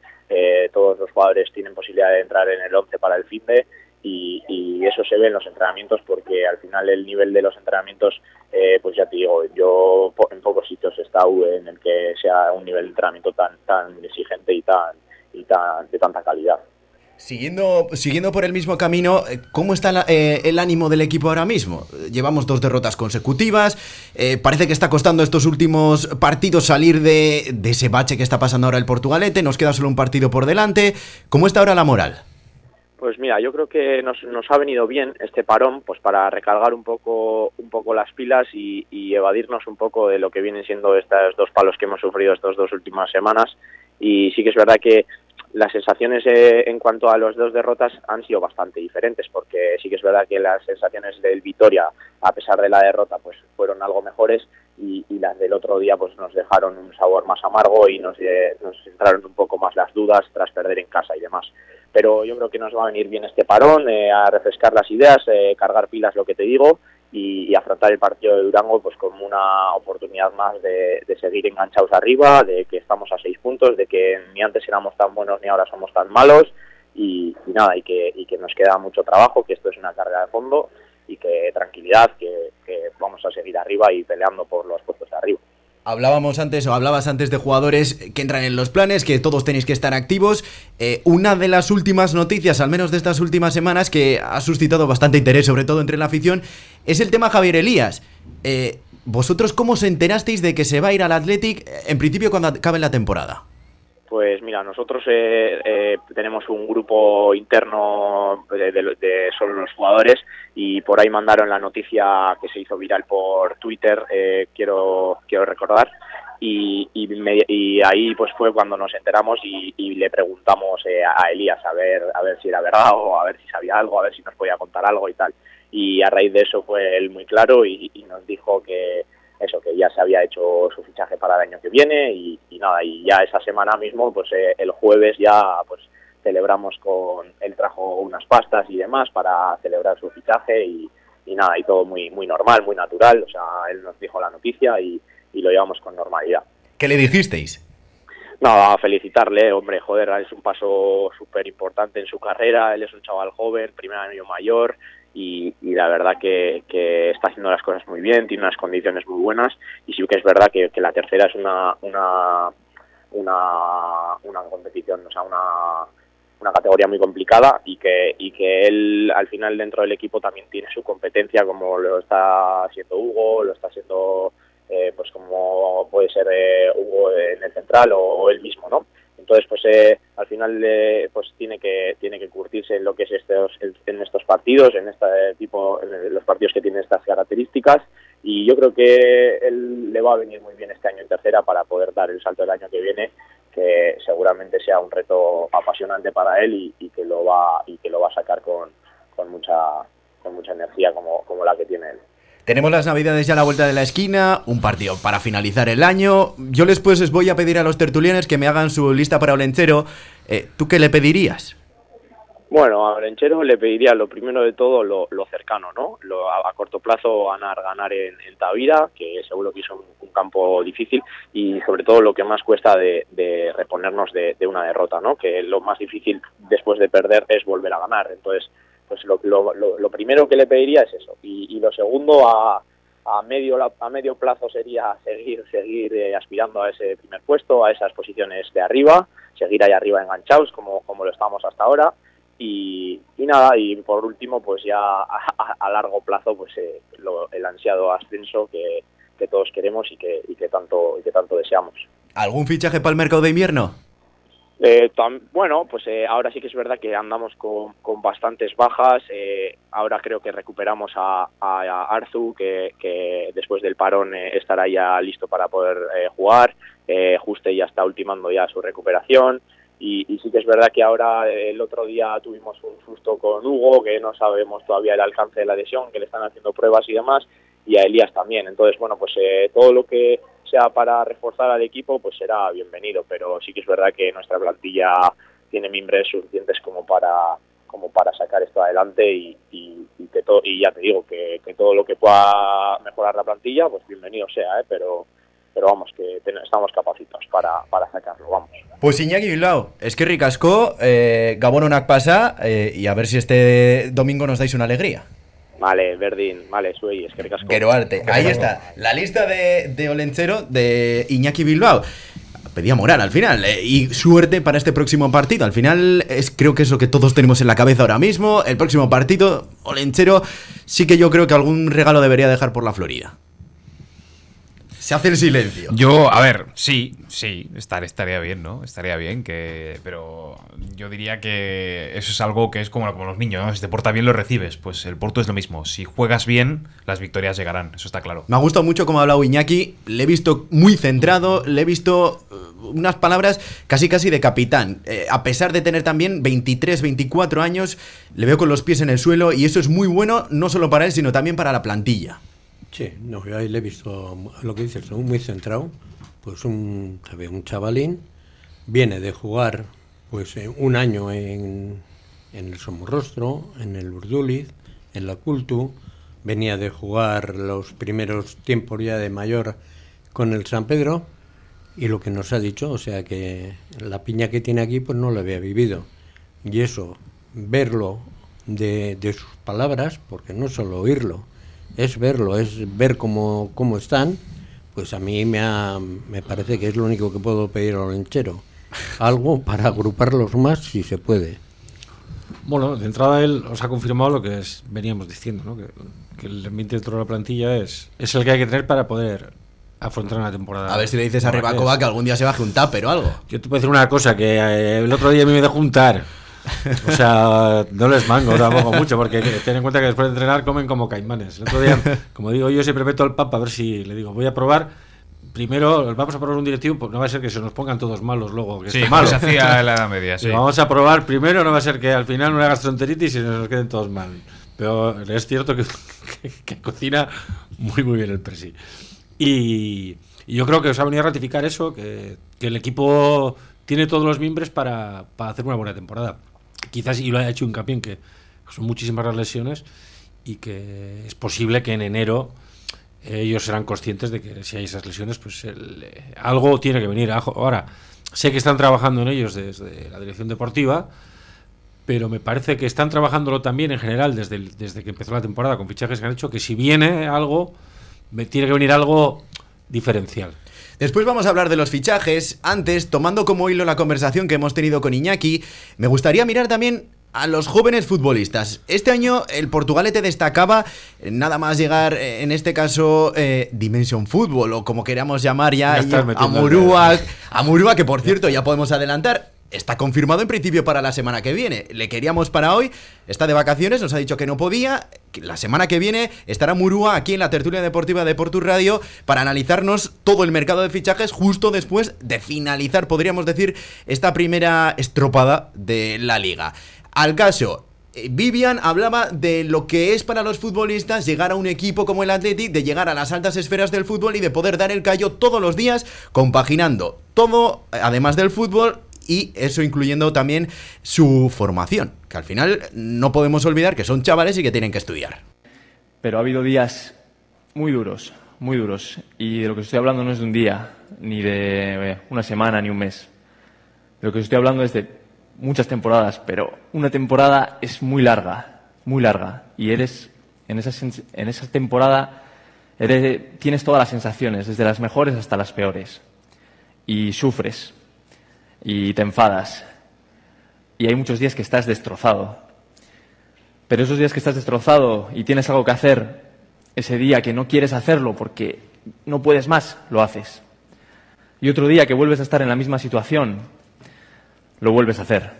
todos los jugadores tienen posibilidad de entrar en el 11 para el fin de y, y, eso se ve en los entrenamientos porque al final el nivel de los entrenamientos, eh, pues ya te digo, yo en pocos sitios he estado en el que sea un nivel de entrenamiento tan, tan exigente y tan, y tan de tanta calidad. Siguiendo, siguiendo por el mismo camino, eh, ¿cómo está la, eh, el ánimo del equipo ahora mismo? Llevamos dos derrotas consecutivas, eh, parece que está costando estos últimos partidos salir de, de, ese bache que está pasando ahora el Portugalete, nos queda solo un partido por delante. ¿Cómo está ahora la moral? Pues mira, yo creo que nos, nos ha venido bien este parón, pues para recargar un poco, un poco las pilas y, y evadirnos un poco de lo que vienen siendo estos dos palos que hemos sufrido estas dos últimas semanas. Y sí que es verdad que las sensaciones eh, en cuanto a las dos derrotas han sido bastante diferentes porque sí que es verdad que las sensaciones del Vitoria a pesar de la derrota pues fueron algo mejores y, las del otro día pues nos dejaron un sabor más amargo y nos, eh, nos entraron un poco más las dudas tras perder en casa y demás. Pero yo creo que nos va a venir bien este parón eh, a refrescar las ideas eh, cargar pilas lo que te digo y, afrontar el partido de Durango pues como una oportunidad más de, seguir enganchados arriba, de que estamos a seis puntos, de que ni antes éramos tan buenos ni ahora somos tan malos y, nada, y que, y que nos queda mucho trabajo, que esto es una carga de fondo y que tranquilidad, que, que vamos a seguir arriba y peleando por los puestos de arriba. Hablábamos antes, o hablabas antes de jugadores que entran en los planes, que todos tenéis que estar activos. Eh, una de las últimas noticias, al menos de estas últimas semanas, que ha suscitado bastante interés, sobre todo entre la afición, es el tema Javier Elías. Eh, ¿Vosotros cómo os enterasteis de que se va a ir al Athletic en principio cuando acabe la temporada? Pues mira, nosotros eh, eh, tenemos un grupo interno de, de, los jugadores y por ahí mandaron la noticia que se hizo viral por Twitter, eh, quiero, quiero recordar, y, y, ahí pues fue cuando nos enteramos y, y le preguntamos eh, a Elías a ver, a ver si era verdad o a ver si sabía algo, a ver si nos podía contar algo y tal. Y a raíz de eso fue él muy claro y, y nos dijo que eso, que ya se había hecho su fichaje para el año que viene y, y nada, y ya esa semana mismo, pues eh, el jueves ya pues celebramos con, él trajo unas pastas y demás para celebrar su fichaje y, y nada, y todo muy, muy normal, muy natural, o sea, él nos dijo la noticia y, y lo llevamos con normalidad. ¿Qué le dijisteis? Nada, no, felicitarle, hombre, joder, es un paso súper importante en su carrera, él es un chaval joven, primer año mayor, y, y, la verdad que, que, está haciendo las cosas muy bien, tiene unas condiciones muy buenas y sí que es verdad que, la tercera es una, una, una, una competición, o sea, una, una categoría muy complicada y que, y que él al final dentro del equipo también tiene su competencia como lo está haciendo Hugo, lo está haciendo eh, pues como puede ser eh, Hugo en el central o él mismo, ¿no? Entonces pues eh, al final eh, pues tiene que tiene que curtirse en lo que es estos en estos partidos en este tipo en los partidos que tienen estas características y yo creo que él le va a venir muy bien este año en tercera para poder dar el salto del año que viene que seguramente sea un reto apasionante para él y, y que lo va y que lo va a sacar con, con mucha con mucha energía como, como la que tiene él. Tenemos las navidades ya a la vuelta de la esquina, un partido para finalizar el año. Yo después les voy a pedir a los tertulianes que me hagan su lista para Olenchero. Eh, ¿Tú qué le pedirías? Bueno, a Olenchero le pediría lo primero de todo lo, cercano, ¿no? Lo, a, corto plazo ganar ganar en, en Tavira, que seguro que un, un, campo difícil, y sobre todo lo que más cuesta de, de reponernos de, de, una derrota, ¿no? Que lo más difícil después de perder es volver a ganar. Entonces, pues lo, lo, lo, primero que le pediría es eso. Y, y lo segundo, a, a, medio, a medio plazo sería seguir, seguir eh, aspirando a ese primer puesto, a esas posiciones de arriba, seguir ahí arriba enganchados como, como lo estamos hasta ahora. Y, y, nada, y por último, pues ya a largo plazo, pues eh, lo, el ansiado ascenso que, que todos queremos y que, y que tanto y que tanto deseamos. ¿Algún fichaje para el mercado de invierno? Eh, bueno, pues eh, ahora sí que es verdad que andamos con, con bastantes bajas. Eh, ahora creo que recuperamos a, a, Arzu, que, después del parón eh, estará ya listo para poder eh, jugar. Eh, Juste ya está ultimando ya su recuperación. Y, y, sí que es verdad que ahora el otro día tuvimos un susto con Hugo, que no sabemos todavía el alcance de la lesión, que le están haciendo pruebas y demás, y a Elías también. Entonces, bueno, pues todo lo que sea para reforzar al equipo, pues será bienvenido, pero sí que es verdad que nuestra plantilla tiene mimbres suficientes como para como para sacar esto adelante y, que todo y ya te digo que, que, todo lo que pueda mejorar la plantilla pues bienvenido sea ¿eh? pero pero vamos, que estamos capacitados para, para sacarlo, vamos. Pues Iñaki Bilbao, es que ricasco, eh, Gabón Onak pasa eh, y a ver si este domingo nos dais una alegría. Vale, Berdín, vale, soy, es que ricasco. arte, ahí está, la lista de, de Olenchero de Iñaki Bilbao pedía moral al final. Eh, y suerte para este próximo partido. Al final, es, creo que es lo que todos tenemos en la cabeza ahora mismo. El próximo partido, Olenchero, sí que yo creo que algún regalo debería dejar por la Florida. Se hace el silencio. Yo, a ver, sí, sí, estar, estaría bien, ¿no? Estaría bien, que pero yo diría que eso es algo que es como, como los niños, ¿no? Si te porta bien lo recibes, pues el Porto es lo mismo. Si juegas bien, las victorias llegarán, eso está claro. Me ha gustado mucho como ha hablado Iñaki, le he visto muy centrado, le he visto uh, unas palabras casi casi de capitán. Eh, a pesar de tener también 23, 24 años, le veo con los pies en el suelo y eso es muy bueno no solo para él, sino también para la plantilla. Sí, no, yo ahí le he visto lo que dices, muy centrado. Pues un, un chavalín viene de jugar pues eh, un año en, en el Somorrostro, en el Urduliz, en la Cultu, venía de jugar los primeros tiempos ya de mayor con el San Pedro y lo que nos ha dicho, o sea que la piña que tiene aquí pues no lo había vivido. Y eso, verlo de, de sus palabras, porque no solo oírlo, es verlo, es ver cómo, cómo están, pues a mí me, me parece que es lo único que puedo pedir al lenchero. Algo para agruparlos más si se puede. Bueno, de entrada él os ha confirmado lo que es, veníamos diciendo, ¿no? que, el ambiente dentro de la plantilla es, es el que hay que tener para poder afrontar una temporada. A ver si le dices a Rebacova que algún día se baje un tupper o algo. Yo te puedo decir una cosa, que eh, el otro día a mí me dejó juntar o sea, no les mango tampoco mucho, porque ten en cuenta que después de entrenar comen como caimanes. El otro día, como digo, yo siempre meto al papa a ver si le digo, voy a probar. Primero, vamos a probar un directivo, pues no va a ser que se nos pongan todos malos luego. Que sí, malo. se hacía la Edad Media. Sí. Vamos a probar primero, no va a ser que al final una gastroenteritis y nos queden todos mal. Pero es cierto que, que, cocina muy, muy bien el Presi. Y, y, yo creo que os ha venido a ratificar eso, que, que el equipo tiene todos los mimbres para, para hacer una buena temporada quizás, y lo ha hecho hincapié en que son muchísimas las lesiones y que es posible que en enero ellos serán conscientes de que si hay esas lesiones, pues eh, algo tiene que venir. Ahora, sé que están trabajando en ellos desde la dirección deportiva, pero me parece que están trabajándolo también en general desde, desde que empezó la temporada con fichajes que han hecho, que si viene algo, tiene que venir algo diferencial. Después vamos a hablar de los fichajes. Antes, tomando como hilo la conversación que hemos tenido con Iñaki, me gustaría mirar también a los jóvenes futbolistas. Este año el Portugalete destacaba nada más llegar, eh, en este caso, eh, Dimension Football, o como queramos llamar ya, a Murúa, a Murúa, que por cierto ya podemos adelantar, está confirmado en principio para la semana que viene. Le queríamos para hoy, está de vacaciones, nos ha dicho que no podía. la semana que viene estará Murúa aquí en la tertulia deportiva de Portu Radio para analizarnos todo el mercado de fichajes justo después de finalizar, podríamos decir, esta primera estropada de la liga. Al caso, eh, Vivian hablaba de lo que es para los futbolistas llegar a un equipo como el Athletic, de llegar a las altas esferas del fútbol y de poder dar el callo todos los días compaginando todo, además del fútbol, y eso incluyendo también su formación, que al final no podemos olvidar que son chavales y que tienen que estudiar. Pero ha habido días muy duros, muy duros, y de lo que estoy hablando no es de un día, ni de eh, una semana, ni un mes. De lo que estoy hablando es de muchas temporadas, pero una temporada es muy larga, muy larga, y eres en esa, en esa temporada eres, tienes todas las sensaciones, desde las mejores hasta las peores, y sufres, y te enfadas. Y hay muchos días que estás destrozado. Pero esos días que estás destrozado y tienes algo que hacer, ese día que no quieres hacerlo porque no puedes más, lo haces. Y otro día que vuelves a estar en la misma situación, lo vuelves a hacer.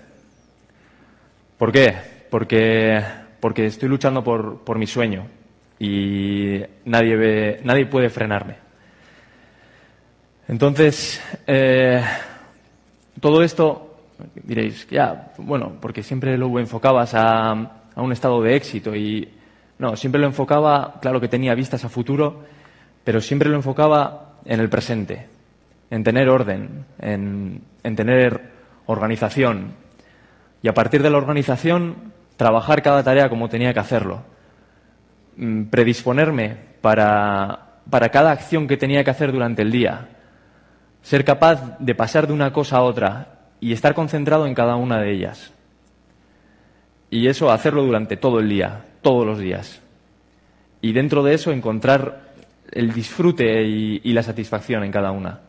¿Por qué? Porque, porque estoy luchando por, por mi sueño y nadie, ve, nadie puede frenarme. Entonces, eh, todo esto, diréis, ya, bueno, porque siempre lo enfocabas a, a un estado de éxito y no, siempre lo enfocaba, claro que tenía vistas a futuro, pero siempre lo enfocaba en el presente, en tener orden, en, en, tener organización. Y a partir de la organización, trabajar cada tarea como tenía que hacerlo. Mm, predisponerme para, para cada acción que tenía que hacer durante el día. Ser capaz de pasar de una cosa a otra y estar concentrado en cada una de ellas. Y eso hacerlo durante todo el día, todos los días. Y dentro de eso encontrar el disfrute y, la satisfacción en cada una.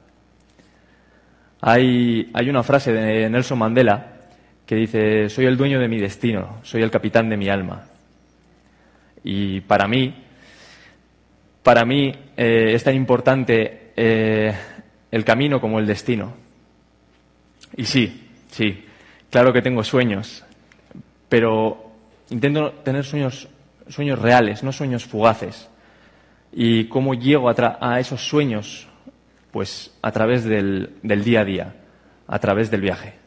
Hay, hay una frase de Nelson Mandela que dice, soy el dueño de mi destino, soy el capitán de mi alma. Y para mí, para mí eh, es tan importante eh, el camino como el destino. Y sí, sí, claro que tengo sueños, pero intento tener sueños, sueños reales, no sueños fugaces. ¿Y cómo llego a, esos sueños? Pues a través del, del día a día, a través del viaje.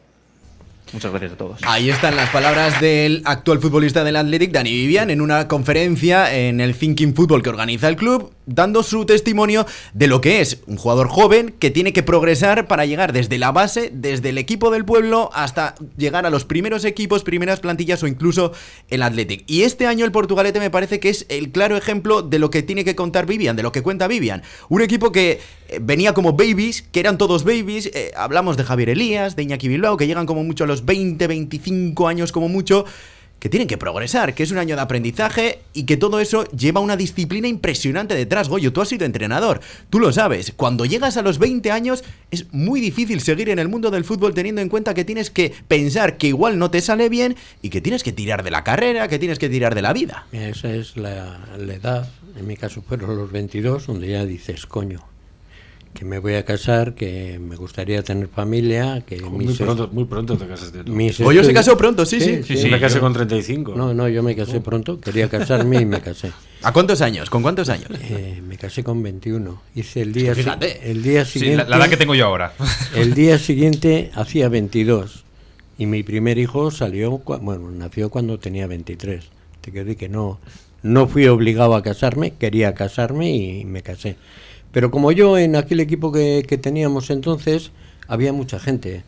Muchas gracias a todos. Ahí están las palabras del actual futbolista del Athletic, Dani Vivian, en una conferencia en el Thinking Football que organiza el club, dando su testimonio de lo que es un jugador joven que tiene que progresar para llegar desde la base, desde el equipo del pueblo, hasta llegar a los primeros equipos, primeras plantillas o incluso el Athletic. Y este año el Portugalete me parece que es el claro ejemplo de lo que tiene que contar Vivian, de lo que cuenta Vivian. Un equipo que venía como babies, que eran todos babies, eh, hablamos de Javier Elías, de Iñaki Bilbao, que llegan como mucho a los 20, 25 años como mucho, que tienen que progresar, que es un año de aprendizaje y que todo eso lleva una disciplina impresionante detrás. Goyo, tú has sido entrenador, tú lo sabes. Cuando llegas a los 20 años es muy difícil seguir en el mundo del fútbol teniendo en cuenta que tienes que pensar que igual no te sale bien y que tienes que tirar de la carrera, que tienes que tirar de la vida. Esa es la, la edad, en mi caso fueron los 22, donde ya dices, coño, que me voy a casar, que me gustaría tener familia, que muy, mis pronto, muy pronto te casaste tú. mis Goyo se casó pronto, sí, sí. Sí, sí, me casé con 35. No, no, yo me casé pronto, quería casarme y me casé. ¿A cuántos años? ¿Con cuántos años? Eh, me casé con 21. Hice el día, fíjate. el día Sí, siguiente. la, la edad que tengo yo ahora. El día siguiente hacía 22 y mi primer hijo salió, bueno, nació cuando tenía 23. Te quiero decir que no, no fui obligado a casarme, quería casarme y me casé. Pero como yo en aquel equipo que, que teníamos entonces, había mucha gente.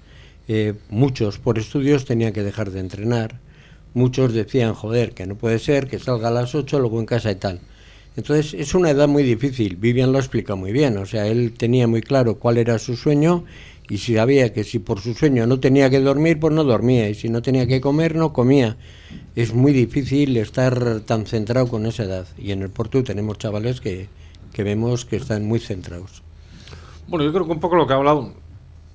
Eh, muchos por estudios tenían que dejar de entrenar. Muchos decían, joder, que no puede ser, que salga a las 8, luego en casa y tal. Entonces es una edad muy difícil. Vivian lo explica muy bien. O sea, él tenía muy claro cuál era su sueño y si sabía que si por su sueño no tenía que dormir, pues no dormía. Y si no tenía que comer, no comía. Es muy difícil estar tan centrado con esa edad. Y en el Porto tenemos chavales que, que vemos que están muy centrados. Bueno, yo creo que un poco lo que ha hablado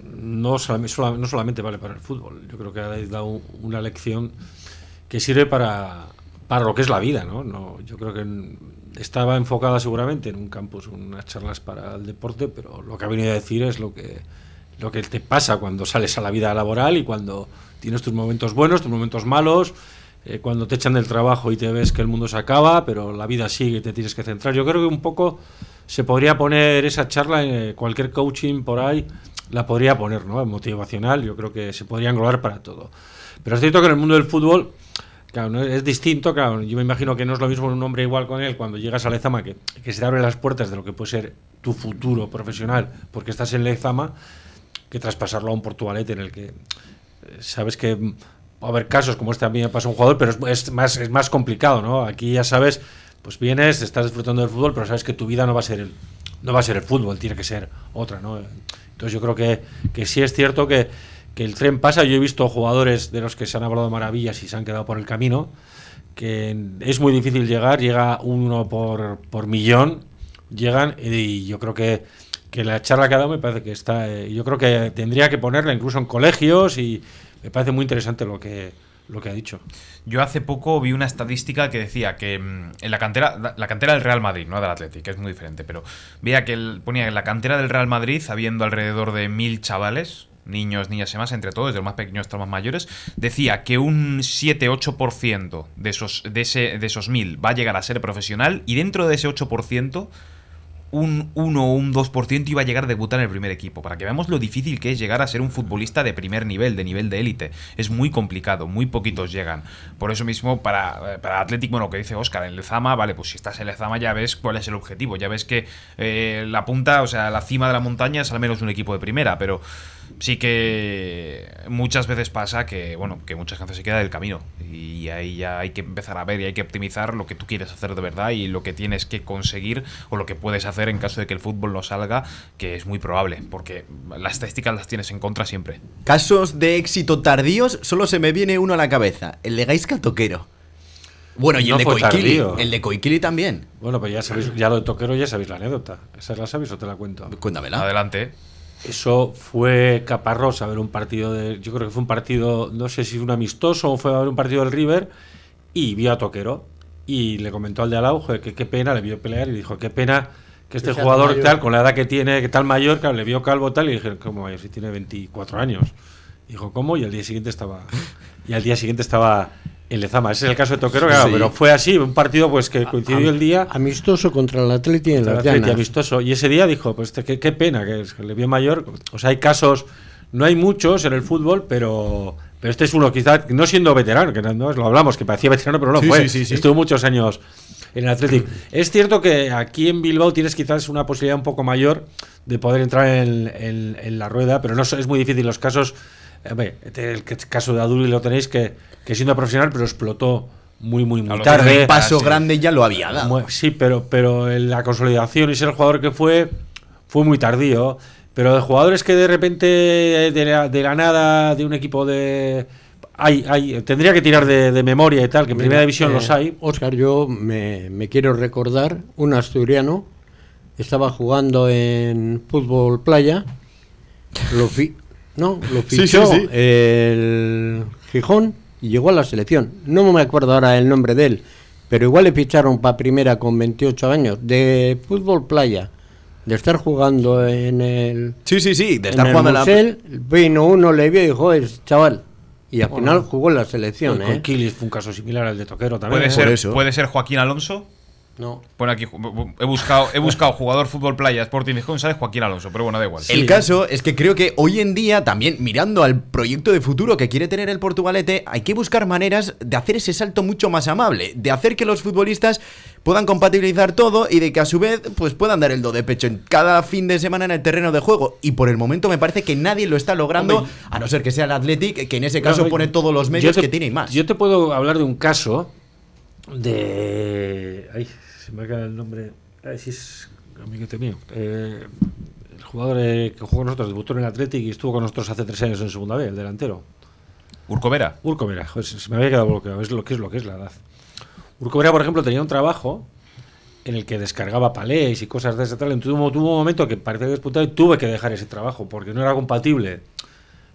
no, no solamente vale para el fútbol. Yo creo que ha dado una lección que sirve para, para lo que es la vida, ¿no? no yo creo que estaba enfocada seguramente en un campus, unas charlas para el deporte, pero lo que ha venido a decir es lo que, lo que te pasa cuando sales a la vida laboral y cuando tienes tus momentos buenos, tus momentos malos, eh, cuando te echan del trabajo y te ves que el mundo se acaba, pero la vida sigue y te tienes que centrar. Yo creo que un poco se podría poner esa charla en eh, cualquier coaching por ahí, la podría poner, ¿no? Motivacional, yo creo que se podría englobar para todo. Pero es cierto que en el mundo del fútbol, claro, no es, distinto, claro, yo me imagino que no es lo mismo un hombre igual con él cuando llegas a Lezama, que, que se te abren las puertas de lo que puede ser tu futuro profesional, porque estás en Lezama, que traspasarlo a un Portugalete en el que eh, sabes que a haber casos como este a mí me un jugador, pero es, es más, es más complicado, ¿no? Aquí ya sabes, pues vienes, estás disfrutando del fútbol, pero sabes que tu vida no va a ser el, no va a ser el fútbol, tiene que ser otra, ¿no? Entonces yo creo que, que sí es cierto que, que el tren pasa. Yo he visto jugadores de los que se han hablado maravillas y se han quedado por el camino, que es muy difícil llegar, llega uno por, por millón, llegan y yo creo que, que la charla que ha dado me parece que está, eh, yo creo que tendría que ponerla incluso en colegios y me parece muy interesante lo que, lo que ha dicho. Yo hace poco vi una estadística que decía que mm, en la cantera, la cantera del Real Madrid, no del Athletic, que es muy diferente, pero veía que ponía que en la cantera del Real Madrid, habiendo alrededor de mil chavales, niños, niñas y más, entre todos, desde los más pequeños hasta los más mayores, decía que un 7-8% de esos, de, ese, de esos mil va a llegar a ser profesional y dentro de ese 8%, un 1 o un 2% iba a llegar a debutar en el primer equipo. Para que veamos lo difícil que es llegar a ser un futbolista de primer nivel, de nivel de élite. Es muy complicado, muy poquitos llegan. Por eso mismo, para, para Athletic, bueno, lo que dice Oscar, en Lezama, vale, pues si estás en Lezama ya ves cuál es el objetivo. Ya ves que eh, la punta, o sea, la cima de la montaña es al menos un equipo de primera, pero sí que muchas veces pasa que, bueno, que mucha gente se queda del camino y ahí ya hay que empezar a ver y hay que optimizar lo que tú quieres hacer de verdad y lo que tienes que conseguir o lo que puedes hacer en caso de que el fútbol no salga, que es muy probable, porque las estadísticas las tienes en contra siempre. Casos de éxito tardíos, solo se me viene uno a la cabeza, el de Gaisca Toquero. Bueno, y No el de tardío. el de Coikili también. Bueno, pues ya sabéis, ya lo de Toquero ya sabéis la anécdota. ¿Esa la sabéis o te la cuento? Cuéntamela. Adelante. Eso fue Caparrós a ver un partido de. Yo creo que fue un partido, no sé si un amistoso o fue a ver un partido del River y vio a Toquero. Y le comentó al de al lado "Joder, que qué pena, le vio pelear y dijo, qué pena que este Que jugador mayor". tal, con la edad que tiene, que tal mayor, claro, le vio calvo tal y dije, ¿cómo mayor? Si tiene 24 años. Dijo, ¿cómo? Y al día siguiente estaba. Y al día siguiente estaba en Lezama. Ese es el caso de Toquero, claro, Sí. pero fue así, un partido pues que coincidió el día. Amistoso contra el Atleti en el Atleti, amistoso. Y ese día dijo, pues este, qué, qué pena, que, es- que le vio mayor. O sea, hay casos, no hay muchos en el fútbol, pero, pero este es uno, quizás, no siendo veterano, que no, lo hablamos, que parecía veterano, pero no Sí, fue. sí, sí, sí. Estuvo muchos años en el Athletic. Es cierto que aquí en Bilbao tienes quizás una posibilidad un poco mayor de poder entrar en, en- en la rueda, pero no es muy difícil los casos. Eh, este- el caso de Aduri lo tenéis que, que siendo profesional, pero explotó muy, muy, A muy tarde. Un paso sí. grande ya lo había dado. Sí, pero, pero en la consolidación y ser el jugador que fue, fue muy tardío. Pero de jugadores que de repente, de la, de la nada, de un equipo de. Hay, hay, tendría que tirar de, de memoria y tal, que en primera división los hay. Oscar, yo me, me quiero recordar un asturiano. Estaba jugando en fútbol playa. Lo fi- no, lo Sí, sí, fichó sí. el Gijón y llegó a la selección. No me acuerdo ahora el nombre de él, pero igual le ficharon para primera con 28 años. De fútbol playa, de estar jugando en el Sí, sí, sí, de en estar el jugando en la... Vino uno, le vio y dijo, es chaval. Y al final jugó en la selección, Con ¿eh? Kilis fue un caso similar al de Toquero también. ¿Puede ¿eh? ser, eso. ¿Puede ser Joaquín Alonso? No. Bueno, aquí he buscado, he buscado jugador fútbol playa Sporting Gijón, sale Joaquín Alonso, pero bueno, da igual. El caso es que creo que hoy en día, también mirando al proyecto de futuro que quiere tener el Portugalete, hay que buscar maneras de hacer ese salto mucho más amable, de hacer que los futbolistas puedan compatibilizar todo y de que a su vez pues puedan dar el do de pecho en cada fin de semana en el terreno de juego. Y por el momento me parece que nadie lo está logrando, Hombre, a no ser que sea el Athletic, que en ese caso No, pone todos los medios te- que tiene y más. Yo te puedo hablar de un caso de. Ay, se me ha quedado el nombre. Ay, si es amiguete mío. Eh, el jugador eh, que jugó con nosotros, debutó en el Athletic y estuvo con nosotros hace tres años en segunda vez, el delantero. Urco Vera. Urco Vera, joder, se me había quedado bloqueado, es lo que es lo que es la edad. Urco Vera, por ejemplo, tenía un trabajo en el que descargaba palés y cosas de ese tal. Entonces tuvo, tuvo un momento que parecía que despuntaba y tuve que dejar ese trabajo porque no era compatible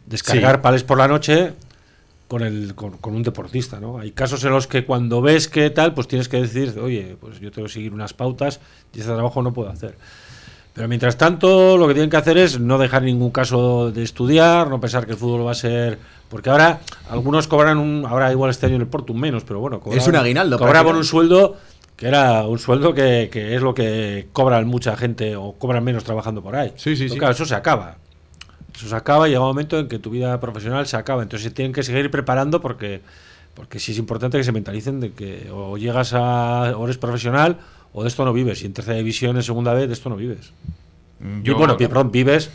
descargar Sí. palés por la noche con, el, con, con un deportista, ¿no? Hay casos en los que cuando ves que tal, pues tienes que decir, oye, pues yo tengo que seguir unas pautas y este trabajo no puedo hacer. Pero mientras tanto, lo que tienen que hacer es no dejar ningún caso de estudiar, no pensar que el fútbol va a ser. Porque ahora algunos cobran un. Ahora igual este año en el Porto un menos, pero bueno. Es un aguinaldo, Cobraban un sueldo que era un sueldo que, que es lo que cobran mucha gente o cobran menos trabajando por ahí. Sí, sí, Pero sí. Claro, eso se acaba. Eso se acaba y llega un momento en que tu vida profesional se acaba. Entonces se tienen que seguir preparando porque, porque sí es importante que se mentalicen de que o llegas a o eres profesional o de esto no vives. Y en tercera división, en segunda vez, de esto no vives. Mm, Y bueno, perdón, vives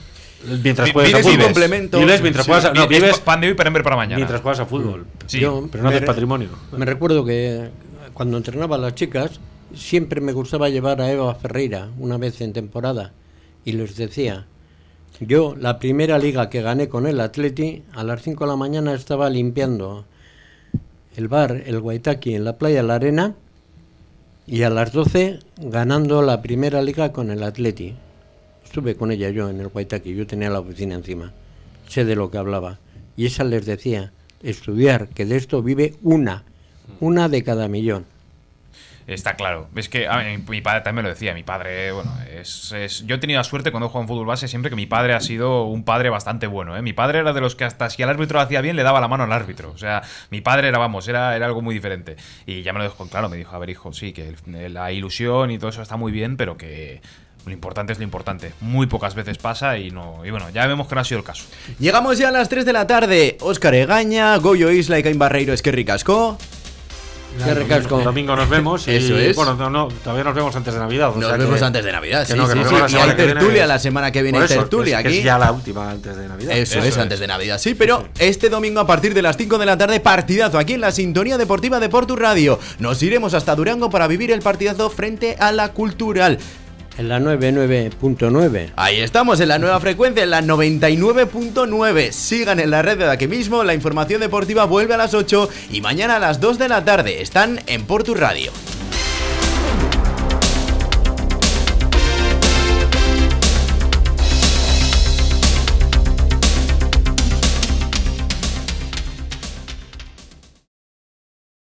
mientras juegas a vives fútbol. un complemento. Vives mientras Sí. juegas a, no, Es vives pa- pan de hoy para mañana. mientras juegas a fútbol. Sí. Yo Pero no haces patrimonio. Me recuerdo que cuando entrenaba a las chicas, siempre me gustaba llevar a Eva Ferreira una vez en temporada. Y les decía, yo la primera liga que gané con el Atleti, a las 5 de la mañana estaba limpiando el bar, el Guaitaki, en la playa La Arena, y a las 12 ganando la primera liga con el Atleti. Estuve con ella yo en el Guaitaki, yo tenía la oficina encima, sé de lo que hablaba. Y esa les decía, estudiar, que de esto vive una, una de cada millón. Está claro. Es que mi padre también me lo decía. Mi padre, bueno, es, es- yo he tenido la suerte cuando he jugado en fútbol base siempre que mi padre ha sido un padre bastante bueno. ¿eh? Mi padre era de los que hasta si el árbitro lo hacía bien le daba la mano al árbitro. O sea, mi padre era, vamos, era, era algo muy diferente. Y ya me lo dejó claro. Me dijo, a ver, hijo, sí, que la ilusión y todo eso está muy bien, pero que lo importante es lo importante. Muy pocas veces pasa y no. Y bueno, ya vemos que no ha sido el caso. Llegamos ya a las 3 de la tarde. Óscar Egaña, Goyo Isla y Caín Barreiro Esquerri Casco. Qué recasco. El domingo nos vemos. Y, Eso es. Bueno, no, no, todavía nos vemos antes de Navidad. o Nos sea vemos que- antes de Navidad, que sí, no, que sí, Y hay tertulia la semana que viene, hay eso, tertulia es- aquí. Es ya la última antes de Navidad. Eso, es, antes de Navidad, sí, pero este domingo a partir de las 5 de la tarde, partidazo aquí en la sintonía deportiva de Portu Radio. Nos iremos hasta Durango para vivir el partidazo frente a la Cultural. En la 99.9. Ahí estamos en la nueva frecuencia, en la 99.9. Sigan en la red de aquí mismo, la información deportiva vuelve a las 8 y mañana a las 2 de la tarde. Están en Portu Radio.